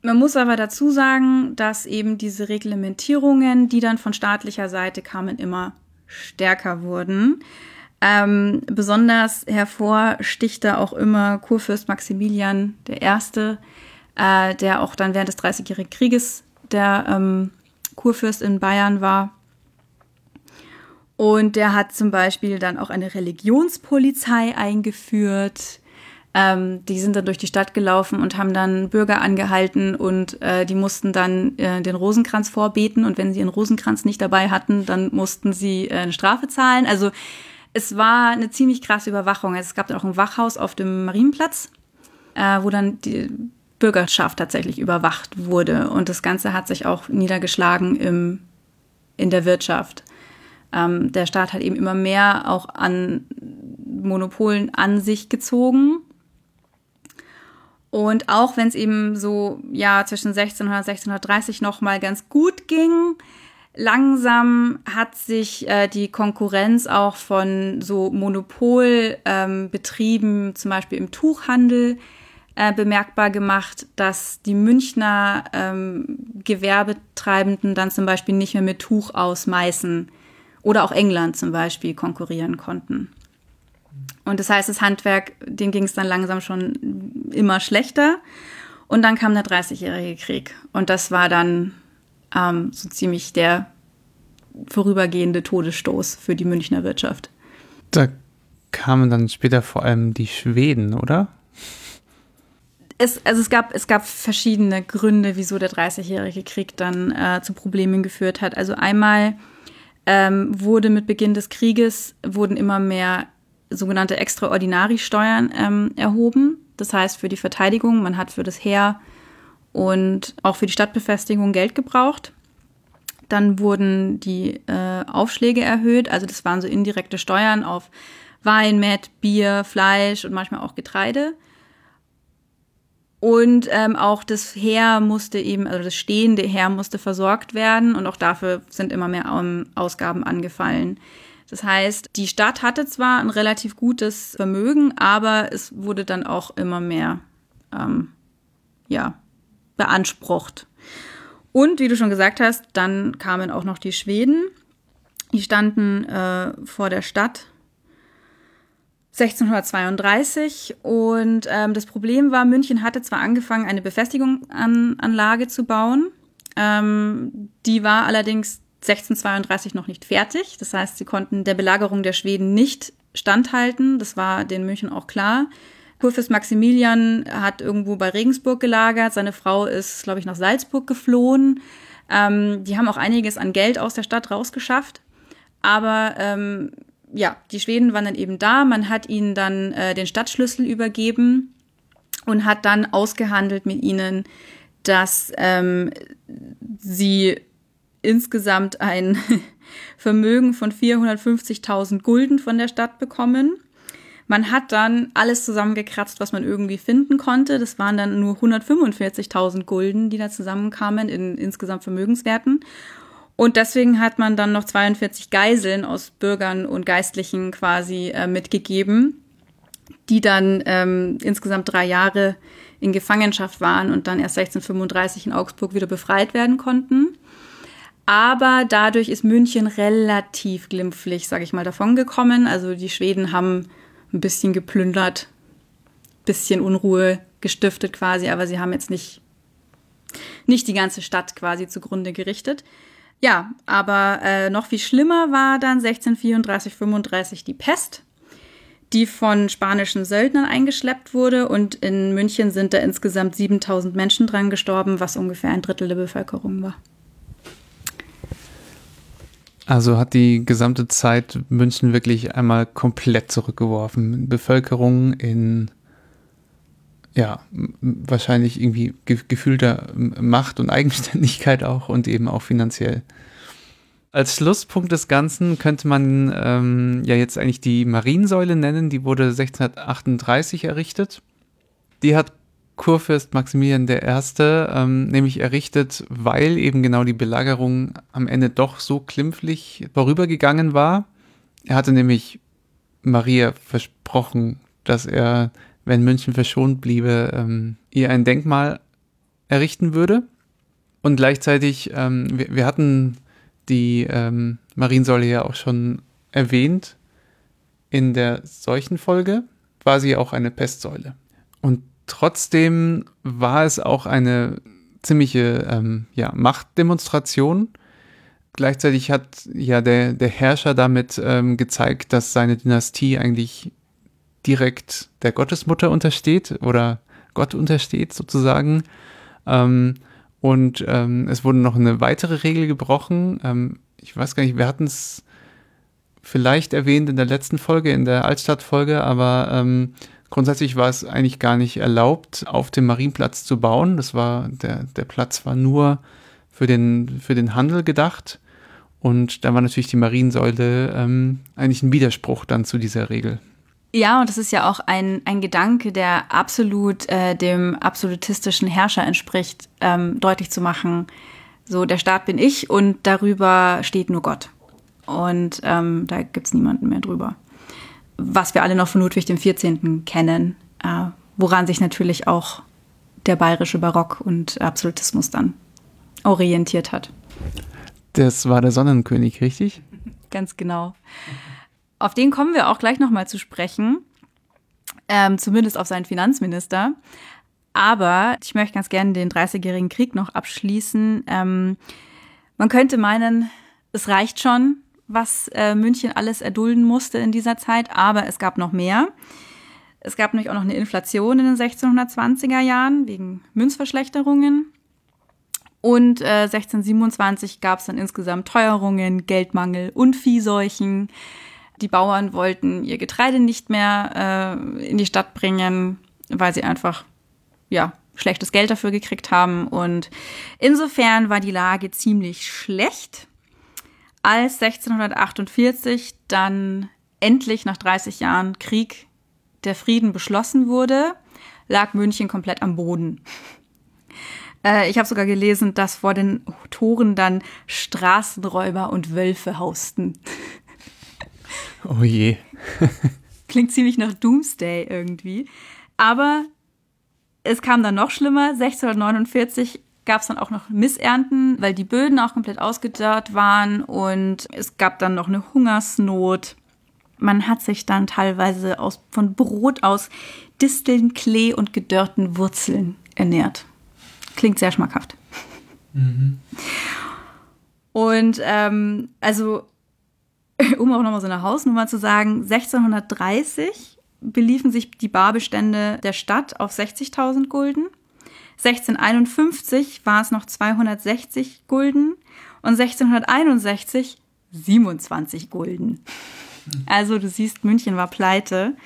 Man muss aber dazu sagen, dass eben diese Reglementierungen, die dann von staatlicher Seite kamen, immer stärker wurden. Ähm, besonders hervorsticht da auch immer Kurfürst Maximilian I., äh, der auch dann während des Dreißigjährigen Krieges der ähm, Kurfürst in Bayern war. Und der hat zum Beispiel dann auch eine Religionspolizei eingeführt. Ähm, die sind dann durch die Stadt gelaufen und haben dann Bürger angehalten und äh, die mussten dann äh, den Rosenkranz vorbeten. Und wenn sie ihren Rosenkranz nicht dabei hatten, dann mussten sie äh, eine Strafe zahlen. Also es war eine ziemlich krasse Überwachung. Also es gab dann auch ein Wachhaus auf dem Marienplatz, äh, wo dann die Bürgerschaft tatsächlich überwacht wurde. Und das Ganze hat sich auch niedergeschlagen im, in der Wirtschaft. Ähm, der Staat hat eben immer mehr auch an Monopolen an sich gezogen. Und auch wenn es eben so ja zwischen 1600 und 1630 noch mal ganz gut ging, langsam hat sich äh, die Konkurrenz auch von so Monopolbetrieben, ähm, zum Beispiel im Tuchhandel, äh, bemerkbar gemacht, dass die Münchner ähm, Gewerbetreibenden dann zum Beispiel nicht mehr mit Tuch aus Meißen oder auch England zum Beispiel konkurrieren konnten. Und das heißt, das Handwerk, dem ging es dann langsam schon immer schlechter. Und dann kam der Dreißigjährige Krieg. Und das war dann ähm, so ziemlich der vorübergehende Todesstoß für die Münchner Wirtschaft. Da kamen dann später vor allem die Schweden, oder? Es, also es gab, es gab verschiedene Gründe, wieso der Dreißigjährige Krieg dann äh, zu Problemen geführt hat. Also einmal ähm, wurde mit Beginn des Krieges wurden immer mehr sogenannte Extraordinari-Steuern ähm, erhoben. Das heißt für die Verteidigung, man hat für das Heer und auch für die Stadtbefestigung Geld gebraucht. Dann wurden die äh, Aufschläge erhöht, also das waren so indirekte Steuern auf Wein, Met, Bier, Fleisch und manchmal auch Getreide. Und ähm, auch das Heer musste eben, also das stehende Heer musste versorgt werden und auch dafür sind immer mehr um, Ausgaben angefallen. Das heißt, die Stadt hatte zwar ein relativ gutes Vermögen, aber es wurde dann auch immer mehr, ähm, ja, beansprucht. Und wie du schon gesagt hast, dann kamen auch noch die Schweden. Die standen äh, vor der Stadt 1632 und ähm, das Problem war, München hatte zwar angefangen, eine Befestigungsanlage zu bauen, ähm, die war allerdings 1632 noch nicht fertig. Das heißt, sie konnten der Belagerung der Schweden nicht standhalten. Das war den München auch klar. Kurfürst Maximilian hat irgendwo bei Regensburg gelagert. Seine Frau ist, glaube ich, nach Salzburg geflohen. Ähm, die haben auch einiges an Geld aus der Stadt rausgeschafft. Aber ähm, ja, die Schweden waren dann eben da. Man hat ihnen dann äh, den Stadtschlüssel übergeben und hat dann ausgehandelt mit ihnen, dass ähm, sie insgesamt ein Vermögen von 450.000 Gulden von der Stadt bekommen. Man hat dann alles zusammengekratzt, was man irgendwie finden konnte. Das waren dann nur 145.000 Gulden, die da zusammenkamen in insgesamt Vermögenswerten. Und deswegen hat man dann noch 42 Geiseln aus Bürgern und Geistlichen quasi äh, mitgegeben, die dann ähm, insgesamt drei Jahre in Gefangenschaft waren und dann erst 1635 in Augsburg wieder befreit werden konnten. Aber dadurch ist München relativ glimpflich, sage ich mal, davongekommen. Also die Schweden haben ein bisschen geplündert, bisschen Unruhe gestiftet quasi, aber sie haben jetzt nicht, nicht die ganze Stadt quasi zugrunde gerichtet. Ja, aber äh, noch viel schlimmer war dann 1634, 35 die Pest die von spanischen Söldnern eingeschleppt wurde. Und in München sind da insgesamt 7000 Menschen dran gestorben, was ungefähr ein Drittel der Bevölkerung war. Also hat die gesamte Zeit München wirklich einmal komplett zurückgeworfen. Bevölkerung in, ja, wahrscheinlich irgendwie gefühlter Macht und Eigenständigkeit auch und eben auch finanziell. Als Schlusspunkt des Ganzen könnte man ähm, ja jetzt eigentlich die Mariensäule nennen. Die wurde 1638 errichtet. Die hat Kurfürst Maximilian I. Ähm, nämlich errichtet, weil eben genau die Belagerung am Ende doch so klimpflich vorübergegangen war. Er hatte nämlich Maria versprochen, dass er, wenn München verschont bliebe, ähm, ihr ein Denkmal errichten würde. Und gleichzeitig, ähm, wir, wir hatten die ähm, Mariensäule ja auch schon erwähnt. In der Seuchenfolge war sie auch eine Pestsäule. Und trotzdem war es auch eine ziemliche ähm, ja, Machtdemonstration. Gleichzeitig hat ja der, der Herrscher damit ähm, gezeigt, dass seine Dynastie eigentlich direkt der Gottesmutter untersteht oder Gott untersteht sozusagen. Ähm, und ähm, es wurde noch eine weitere Regel gebrochen. Ähm, ich weiß gar nicht, wir hatten es vielleicht erwähnt in der letzten Folge, in der Altstadtfolge, aber ähm, grundsätzlich war es eigentlich gar nicht erlaubt, auf dem Marienplatz zu bauen. Das war, der, der Platz war nur für den, für den Handel gedacht. Und da war natürlich die Mariensäule ähm, eigentlich ein Widerspruch dann zu dieser Regel. Ja, und das ist ja auch ein, ein Gedanke, der absolut äh, dem absolutistischen Herrscher entspricht, ähm, deutlich zu machen, so der Staat bin ich und darüber steht nur Gott. Und ähm, da gibt's niemanden mehr drüber. Was wir alle noch von Ludwig XIV. kennen, äh, woran sich natürlich auch der bayerische Barock und Absolutismus dann orientiert hat. Das war der Sonnenkönig, richtig? Ganz genau. Auf den kommen wir auch gleich nochmal zu sprechen, ähm, zumindest auf seinen Finanzminister. Aber ich möchte ganz gerne den Dreißigjährigen Krieg noch abschließen. Ähm, man könnte meinen, es reicht schon, was äh, München alles erdulden musste in dieser Zeit, aber es gab noch mehr. Es gab nämlich auch noch eine Inflation in den 1620er Jahren wegen Münzverschlechterungen. Und äh, 1627 gab es dann insgesamt Teuerungen, Geldmangel und Viehseuchen. Die Bauern wollten ihr Getreide nicht mehr äh, in die Stadt bringen, weil sie einfach, ja, schlechtes Geld dafür gekriegt haben. Und insofern war die Lage ziemlich schlecht. Als 1648 dann endlich nach 30 Jahren Krieg der Frieden beschlossen wurde, lag München komplett am Boden. Äh, ich habe sogar gelesen, dass vor den Toren dann Straßenräuber und Wölfe hausten. Oh je. Klingt ziemlich nach Doomsday irgendwie. Aber es kam dann noch schlimmer. 1649 gab es dann auch noch Missernten, weil die Böden auch komplett ausgedörrt waren und es gab dann noch eine Hungersnot. Man hat sich dann teilweise aus, von Brot aus Disteln, Klee und gedörrten Wurzeln ernährt. Klingt sehr schmackhaft. Mhm. Und ähm, also um auch nochmal so eine Hausnummer zu sagen, 1630 beliefen sich die Barbestände der Stadt auf 60.000 Gulden. 1651 war es noch 260 Gulden und 1661 27 Gulden. Also du siehst, München war pleite.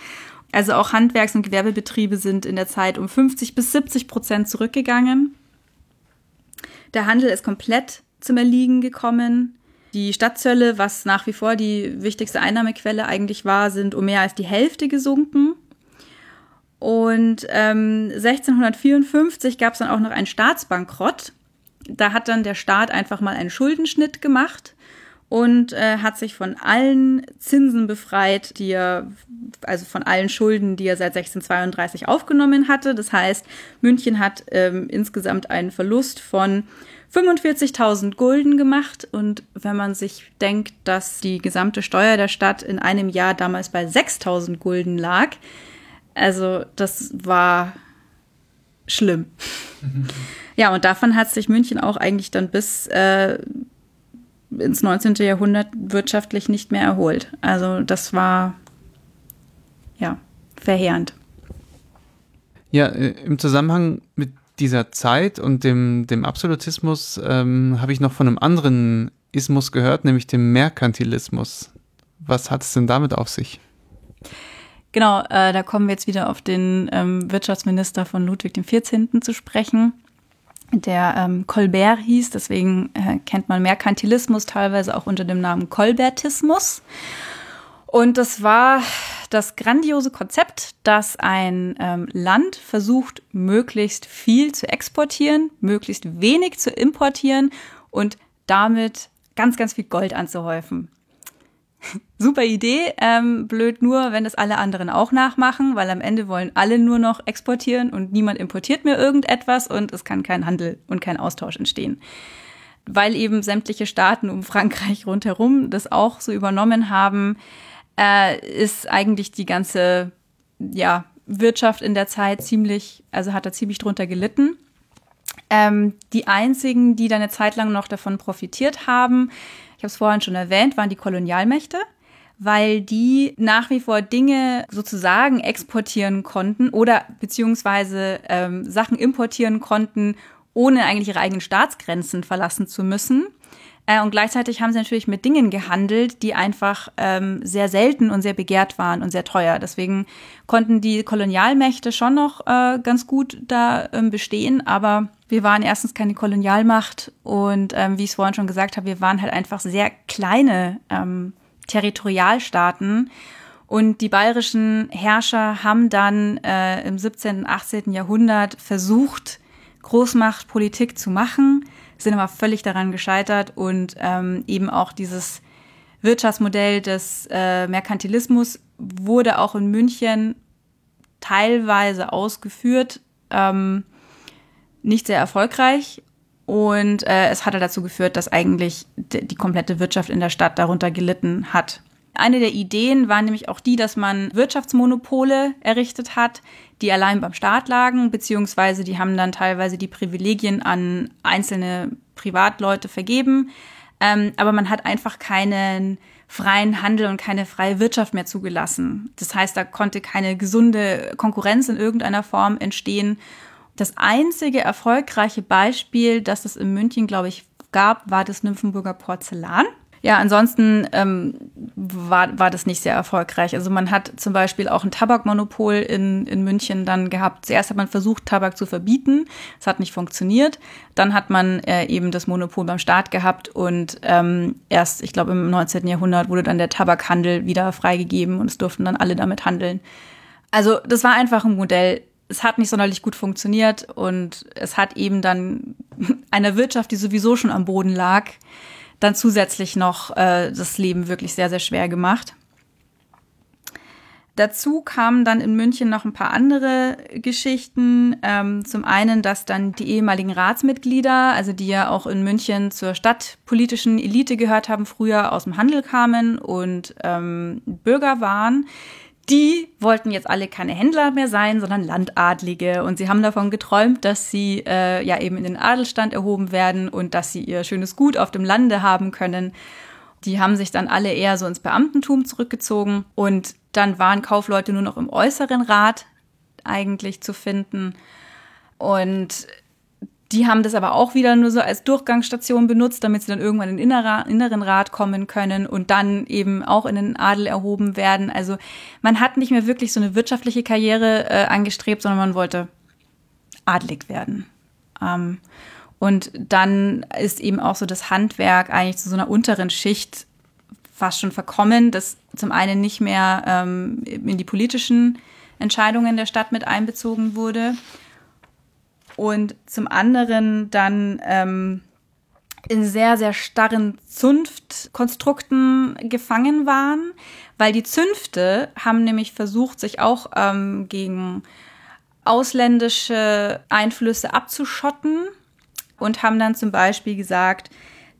Also auch Handwerks- und Gewerbebetriebe sind in der Zeit um 50 bis 70 Prozent zurückgegangen. Der Handel ist komplett zum Erliegen gekommen. Die Stadtzölle, was nach wie vor die wichtigste Einnahmequelle eigentlich war, sind um mehr als die Hälfte gesunken. Und ähm, 1654 gab es dann auch noch einen Staatsbankrott. Da hat dann der Staat einfach mal einen Schuldenschnitt gemacht und äh, hat sich von allen Zinsen befreit, die er, also von allen Schulden, die er seit 1632 aufgenommen hatte. Das heißt, München hat ähm, insgesamt einen Verlust von 45.000 Gulden gemacht. Und wenn man sich denkt, dass die gesamte Steuer der Stadt in einem Jahr damals bei 6.000 Gulden lag, also das war schlimm. Ja, und davon hat sich München auch eigentlich dann bis äh, ins 19. Jahrhundert wirtschaftlich nicht mehr erholt. Also das war ja verheerend. Ja, äh, im Zusammenhang mit dieser Zeit und dem, dem Absolutismus ähm, habe ich noch von einem anderen Ismus gehört, nämlich dem Merkantilismus. Was hat es denn damit auf sich? Genau, äh, da kommen wir jetzt wieder auf den ähm, Wirtschaftsminister von Ludwig XIV. zu sprechen der ähm, Colbert hieß. Deswegen äh, kennt man Merkantilismus teilweise auch unter dem Namen Colbertismus. Und das war das grandiose Konzept, dass ein ähm, Land versucht, möglichst viel zu exportieren, möglichst wenig zu importieren und damit ganz, ganz viel Gold anzuhäufen. Super Idee, ähm, blöd nur, wenn das alle anderen auch nachmachen, weil am Ende wollen alle nur noch exportieren und niemand importiert mehr irgendetwas und es kann kein Handel und kein Austausch entstehen. Weil eben sämtliche Staaten um Frankreich rundherum das auch so übernommen haben, äh, ist eigentlich die ganze ja, Wirtschaft in der Zeit ziemlich, also hat er ziemlich drunter gelitten. Ähm, die einzigen, die dann eine Zeit lang noch davon profitiert haben, ich habe es vorhin schon erwähnt, waren die Kolonialmächte, weil die nach wie vor Dinge sozusagen exportieren konnten oder beziehungsweise ähm, Sachen importieren konnten, ohne eigentlich ihre eigenen Staatsgrenzen verlassen zu müssen. Äh, und gleichzeitig haben sie natürlich mit Dingen gehandelt, die einfach ähm, sehr selten und sehr begehrt waren und sehr teuer. Deswegen konnten die Kolonialmächte schon noch äh, ganz gut da ähm, bestehen, aber wir waren erstens keine Kolonialmacht und ähm, wie ich es vorhin schon gesagt habe, wir waren halt einfach sehr kleine ähm, Territorialstaaten. Und die bayerischen Herrscher haben dann äh, im 17. und 18. Jahrhundert versucht, Großmachtpolitik zu machen, sind aber völlig daran gescheitert und ähm, eben auch dieses Wirtschaftsmodell des äh, Merkantilismus wurde auch in München teilweise ausgeführt. Ähm, nicht sehr erfolgreich und äh, es hatte dazu geführt, dass eigentlich die komplette Wirtschaft in der Stadt darunter gelitten hat. Eine der Ideen war nämlich auch die, dass man Wirtschaftsmonopole errichtet hat, die allein beim Staat lagen, beziehungsweise die haben dann teilweise die Privilegien an einzelne Privatleute vergeben. Ähm, aber man hat einfach keinen freien Handel und keine freie Wirtschaft mehr zugelassen. Das heißt, da konnte keine gesunde Konkurrenz in irgendeiner Form entstehen. Das einzige erfolgreiche Beispiel, das es in München, glaube ich, gab, war das Nymphenburger Porzellan. Ja, ansonsten ähm, war, war das nicht sehr erfolgreich. Also man hat zum Beispiel auch ein Tabakmonopol in, in München dann gehabt. Zuerst hat man versucht, Tabak zu verbieten. Es hat nicht funktioniert. Dann hat man äh, eben das Monopol beim Staat gehabt und ähm, erst, ich glaube, im 19. Jahrhundert wurde dann der Tabakhandel wieder freigegeben und es durften dann alle damit handeln. Also das war einfach ein Modell, es hat nicht sonderlich gut funktioniert und es hat eben dann einer Wirtschaft, die sowieso schon am Boden lag, dann zusätzlich noch äh, das Leben wirklich sehr, sehr schwer gemacht. Dazu kamen dann in München noch ein paar andere Geschichten. Ähm, zum einen, dass dann die ehemaligen Ratsmitglieder, also die ja auch in München zur stadtpolitischen Elite gehört haben, früher aus dem Handel kamen und ähm, Bürger waren, die wollten jetzt alle keine Händler mehr sein, sondern Landadlige. Und sie haben davon geträumt, dass sie äh, ja eben in den Adelstand erhoben werden und dass sie ihr schönes Gut auf dem Lande haben können. Die haben sich dann alle eher so ins Beamtentum zurückgezogen und dann waren Kaufleute nur noch im äußeren Rat eigentlich zu finden. Und die haben das aber auch wieder nur so als Durchgangsstation benutzt, damit sie dann irgendwann in den inneren Rat kommen können und dann eben auch in den Adel erhoben werden. Also man hat nicht mehr wirklich so eine wirtschaftliche Karriere äh, angestrebt, sondern man wollte adelig werden. Ähm, Und dann ist eben auch so das Handwerk eigentlich zu so einer unteren Schicht fast schon verkommen, das zum einen nicht mehr ähm, in die politischen Entscheidungen der Stadt mit einbezogen wurde und zum anderen dann ähm, in sehr, sehr starren Zunftkonstrukten gefangen waren, weil die Zünfte haben nämlich versucht, sich auch ähm, gegen ausländische Einflüsse abzuschotten und haben dann zum Beispiel gesagt,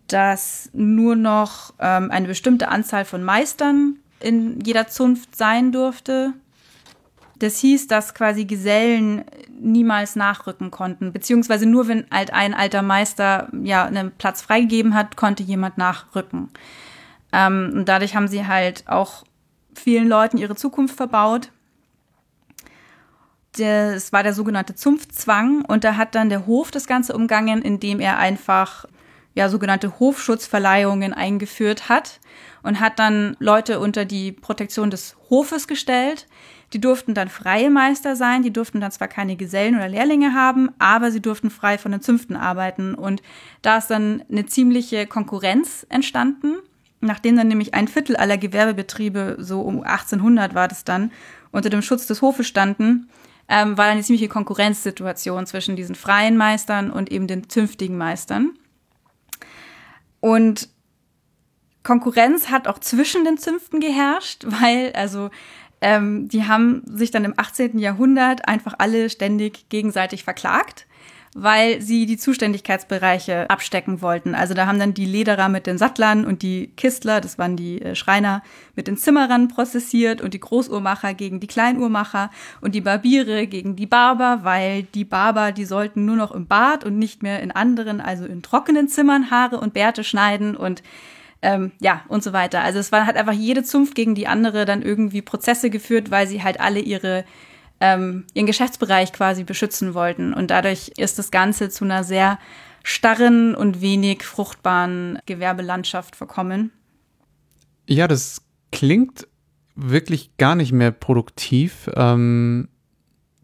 dass nur noch ähm, eine bestimmte Anzahl von Meistern in jeder Zunft sein durfte. Das hieß, dass quasi Gesellen niemals nachrücken konnten, beziehungsweise nur wenn halt ein alter Meister ja einen Platz freigegeben hat, konnte jemand nachrücken. Ähm, und dadurch haben sie halt auch vielen Leuten ihre Zukunft verbaut das war der sogenannte Zunftzwang und da hat dann der Hof das Ganze umgangen, indem er einfach ja sogenannte Hofschutzverleihungen eingeführt hat und hat dann Leute unter die Protektion des Hofes gestellt. Die durften dann freie Meister sein, die durften dann zwar keine Gesellen oder Lehrlinge haben, aber sie durften frei von den Zünften arbeiten. Und da ist dann eine ziemliche Konkurrenz entstanden, nachdem dann nämlich ein Viertel aller Gewerbebetriebe, so um 1800 war das dann, unter dem Schutz des Hofes standen, ähm, war eine ziemliche Konkurrenzsituation zwischen diesen freien Meistern und eben den zünftigen Meistern. Und Konkurrenz hat auch zwischen den Zünften geherrscht, weil also ähm, die haben sich dann im 18. Jahrhundert einfach alle ständig gegenseitig verklagt weil sie die Zuständigkeitsbereiche abstecken wollten. Also da haben dann die Lederer mit den Sattlern und die Kistler, das waren die äh, Schreiner, mit den Zimmerern prozessiert und die Großuhrmacher gegen die Kleinuhrmacher und die Barbiere gegen die Barber, weil die Barber, die sollten nur noch im Bad und nicht mehr in anderen, also in trockenen Zimmern Haare und Bärte schneiden und ähm, ja, und so weiter. Also es war, hat einfach jede Zunft gegen die andere dann irgendwie Prozesse geführt, weil sie halt alle ihre ähm, ihren Geschäftsbereich quasi beschützen wollten. Und dadurch ist das Ganze zu einer sehr starren und wenig fruchtbaren Gewerbelandschaft verkommen. Ja, das klingt wirklich gar nicht mehr produktiv. Ähm,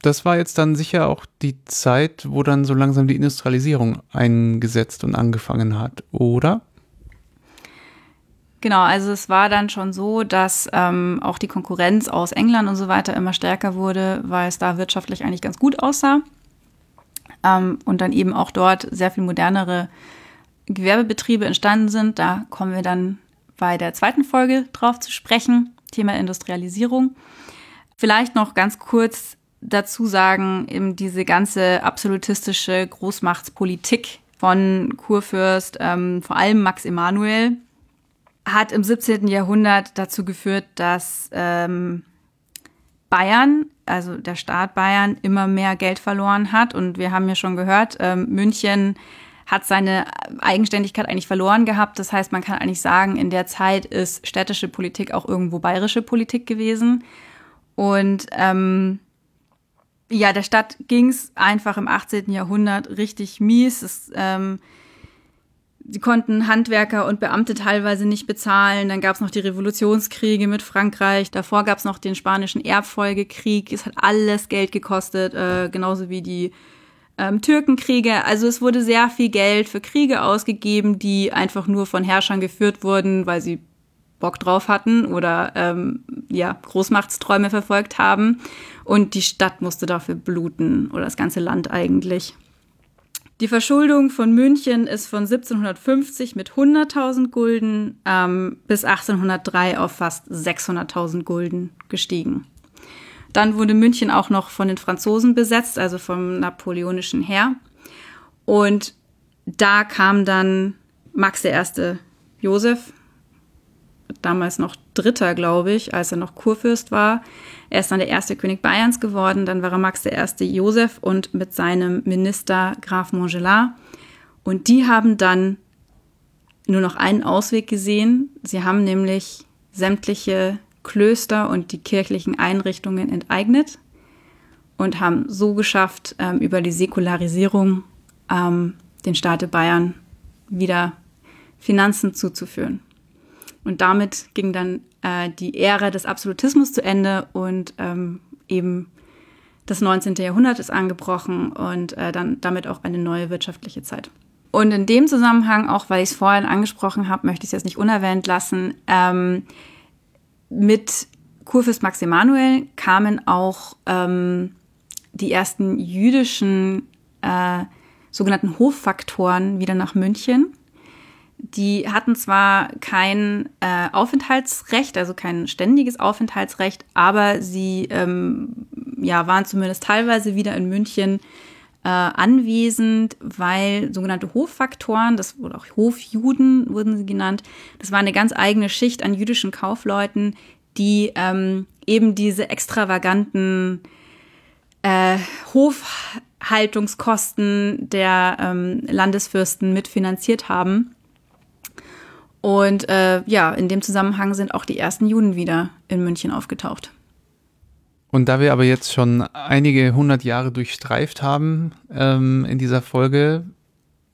das war jetzt dann sicher auch die Zeit, wo dann so langsam die Industrialisierung eingesetzt und angefangen hat, oder? Genau, also es war dann schon so, dass ähm, auch die Konkurrenz aus England und so weiter immer stärker wurde, weil es da wirtschaftlich eigentlich ganz gut aussah. Ähm, und dann eben auch dort sehr viel modernere Gewerbebetriebe entstanden sind. Da kommen wir dann bei der zweiten Folge drauf zu sprechen, Thema Industrialisierung. Vielleicht noch ganz kurz dazu sagen, eben diese ganze absolutistische Großmachtspolitik von Kurfürst, ähm, vor allem Max Emanuel, hat im 17. Jahrhundert dazu geführt, dass ähm, Bayern, also der Staat Bayern, immer mehr Geld verloren hat. Und wir haben ja schon gehört, ähm, München hat seine Eigenständigkeit eigentlich verloren gehabt. Das heißt, man kann eigentlich sagen, in der Zeit ist städtische Politik auch irgendwo bayerische Politik gewesen. Und ähm, ja, der Stadt ging es einfach im 18. Jahrhundert richtig mies. Es, ähm, sie konnten Handwerker und Beamte teilweise nicht bezahlen. Dann gab es noch die Revolutionskriege mit Frankreich. Davor gab es noch den spanischen Erbfolgekrieg. Es hat alles Geld gekostet, äh, genauso wie die ähm, Türkenkriege. Also es wurde sehr viel Geld für Kriege ausgegeben, die einfach nur von Herrschern geführt wurden, weil sie Bock drauf hatten oder ähm, ja Großmachtsträume verfolgt haben. Und die Stadt musste dafür bluten oder das ganze Land eigentlich. Die Verschuldung von München ist von 1750 mit 100.000 Gulden ähm, bis 1803 auf fast 600.000 Gulden gestiegen. Dann wurde München auch noch von den Franzosen besetzt, also vom napoleonischen Heer. Und da kam dann Max I. Josef, damals noch Dritter, glaube ich, als er noch Kurfürst war, er ist dann der erste König Bayerns geworden, dann war er Max der erste Josef und mit seinem Minister Graf Montgelas. Und die haben dann nur noch einen Ausweg gesehen. Sie haben nämlich sämtliche Klöster und die kirchlichen Einrichtungen enteignet und haben so geschafft, ähm, über die Säkularisierung ähm, den Staate Bayern wieder Finanzen zuzuführen. Und damit ging dann äh, die Ära des Absolutismus zu Ende und ähm, eben das 19. Jahrhundert ist angebrochen und äh, dann damit auch eine neue wirtschaftliche Zeit. Und in dem Zusammenhang, auch weil ich es vorhin angesprochen habe, möchte ich es jetzt nicht unerwähnt lassen, ähm, mit Kurfürst Max Emanuel kamen auch ähm, die ersten jüdischen äh, sogenannten Hoffaktoren wieder nach München. Die hatten zwar kein äh, Aufenthaltsrecht, also kein ständiges Aufenthaltsrecht, aber sie ähm, ja, waren zumindest teilweise wieder in München äh, anwesend, weil sogenannte Hoffaktoren, das wurde auch Hofjuden wurden sie genannt, das war eine ganz eigene Schicht an jüdischen Kaufleuten, die ähm, eben diese extravaganten äh, Hofhaltungskosten der ähm, Landesfürsten mitfinanziert haben. Und äh, ja, in dem Zusammenhang sind auch die ersten Juden wieder in München aufgetaucht. Und da wir aber jetzt schon einige hundert Jahre durchstreift haben ähm, in dieser Folge,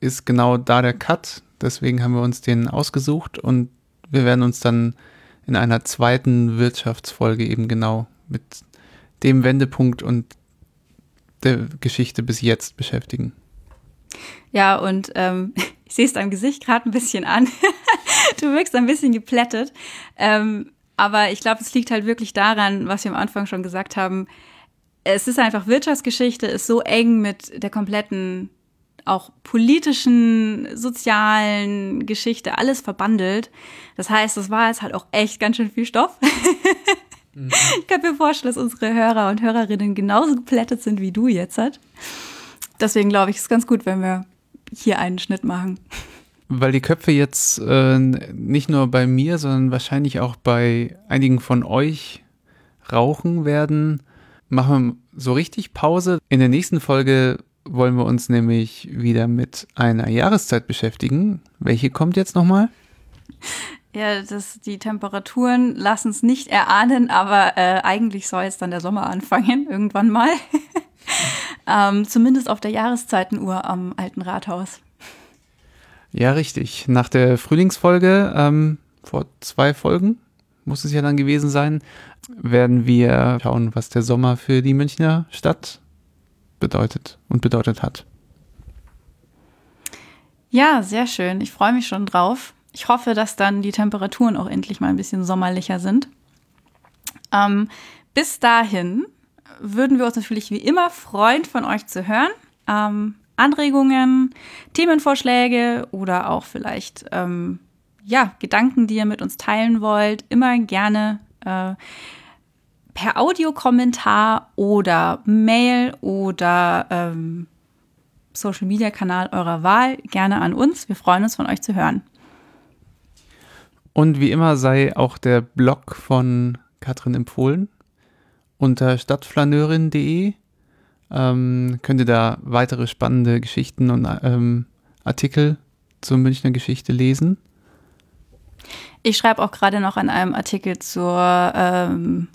ist genau da der Cut. Deswegen haben wir uns den ausgesucht und wir werden uns dann in einer zweiten Wirtschaftsfolge eben genau mit dem Wendepunkt und der Geschichte bis jetzt beschäftigen. Ja, und ähm, ich sehe es deinem Gesicht gerade ein bisschen an. du wirkst ein bisschen geplättet. Ähm, aber ich glaube, es liegt halt wirklich daran, was wir am Anfang schon gesagt haben. Es ist einfach Wirtschaftsgeschichte, ist so eng mit der kompletten auch politischen, sozialen Geschichte, alles verbandelt. Das heißt, das war jetzt halt auch echt ganz schön viel Stoff. mhm. Ich kann mir vorstellen, dass unsere Hörer und Hörerinnen genauso geplättet sind wie du jetzt. Deswegen glaube ich, ist ganz gut, wenn wir hier einen Schnitt machen. Weil die Köpfe jetzt äh, nicht nur bei mir, sondern wahrscheinlich auch bei einigen von euch rauchen werden, machen wir so richtig Pause. In der nächsten Folge wollen wir uns nämlich wieder mit einer Jahreszeit beschäftigen. Welche kommt jetzt nochmal? Ja, das, die Temperaturen lassen es nicht erahnen, aber äh, eigentlich soll jetzt dann der Sommer anfangen, irgendwann mal. Ähm, zumindest auf der Jahreszeitenuhr am alten Rathaus. Ja, richtig. Nach der Frühlingsfolge, ähm, vor zwei Folgen, muss es ja dann gewesen sein, werden wir schauen, was der Sommer für die Münchner Stadt bedeutet und bedeutet hat. Ja, sehr schön. Ich freue mich schon drauf. Ich hoffe, dass dann die Temperaturen auch endlich mal ein bisschen sommerlicher sind. Ähm, bis dahin würden wir uns natürlich wie immer freuen, von euch zu hören. Ähm, Anregungen, Themenvorschläge oder auch vielleicht ähm, ja, Gedanken, die ihr mit uns teilen wollt, immer gerne äh, per Audiokommentar oder Mail oder ähm, Social Media Kanal eurer Wahl gerne an uns. Wir freuen uns von euch zu hören. Und wie immer sei auch der Blog von Katrin empfohlen unter stadtflaneurin.de ähm, könnt ihr da weitere spannende Geschichten und ähm, Artikel zur Münchner Geschichte lesen. Ich schreibe auch gerade noch an einem Artikel zur ähm,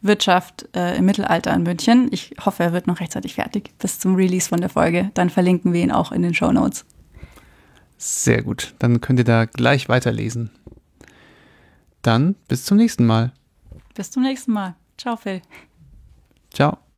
Wirtschaft äh, im Mittelalter in München. Ich hoffe, er wird noch rechtzeitig fertig bis zum Release von der Folge. Dann verlinken wir ihn auch in den Show Notes. Sehr gut. Dann könnt ihr da gleich weiterlesen. Dann bis zum nächsten Mal. Bis zum nächsten Mal. Ciao, Phil. Ciao.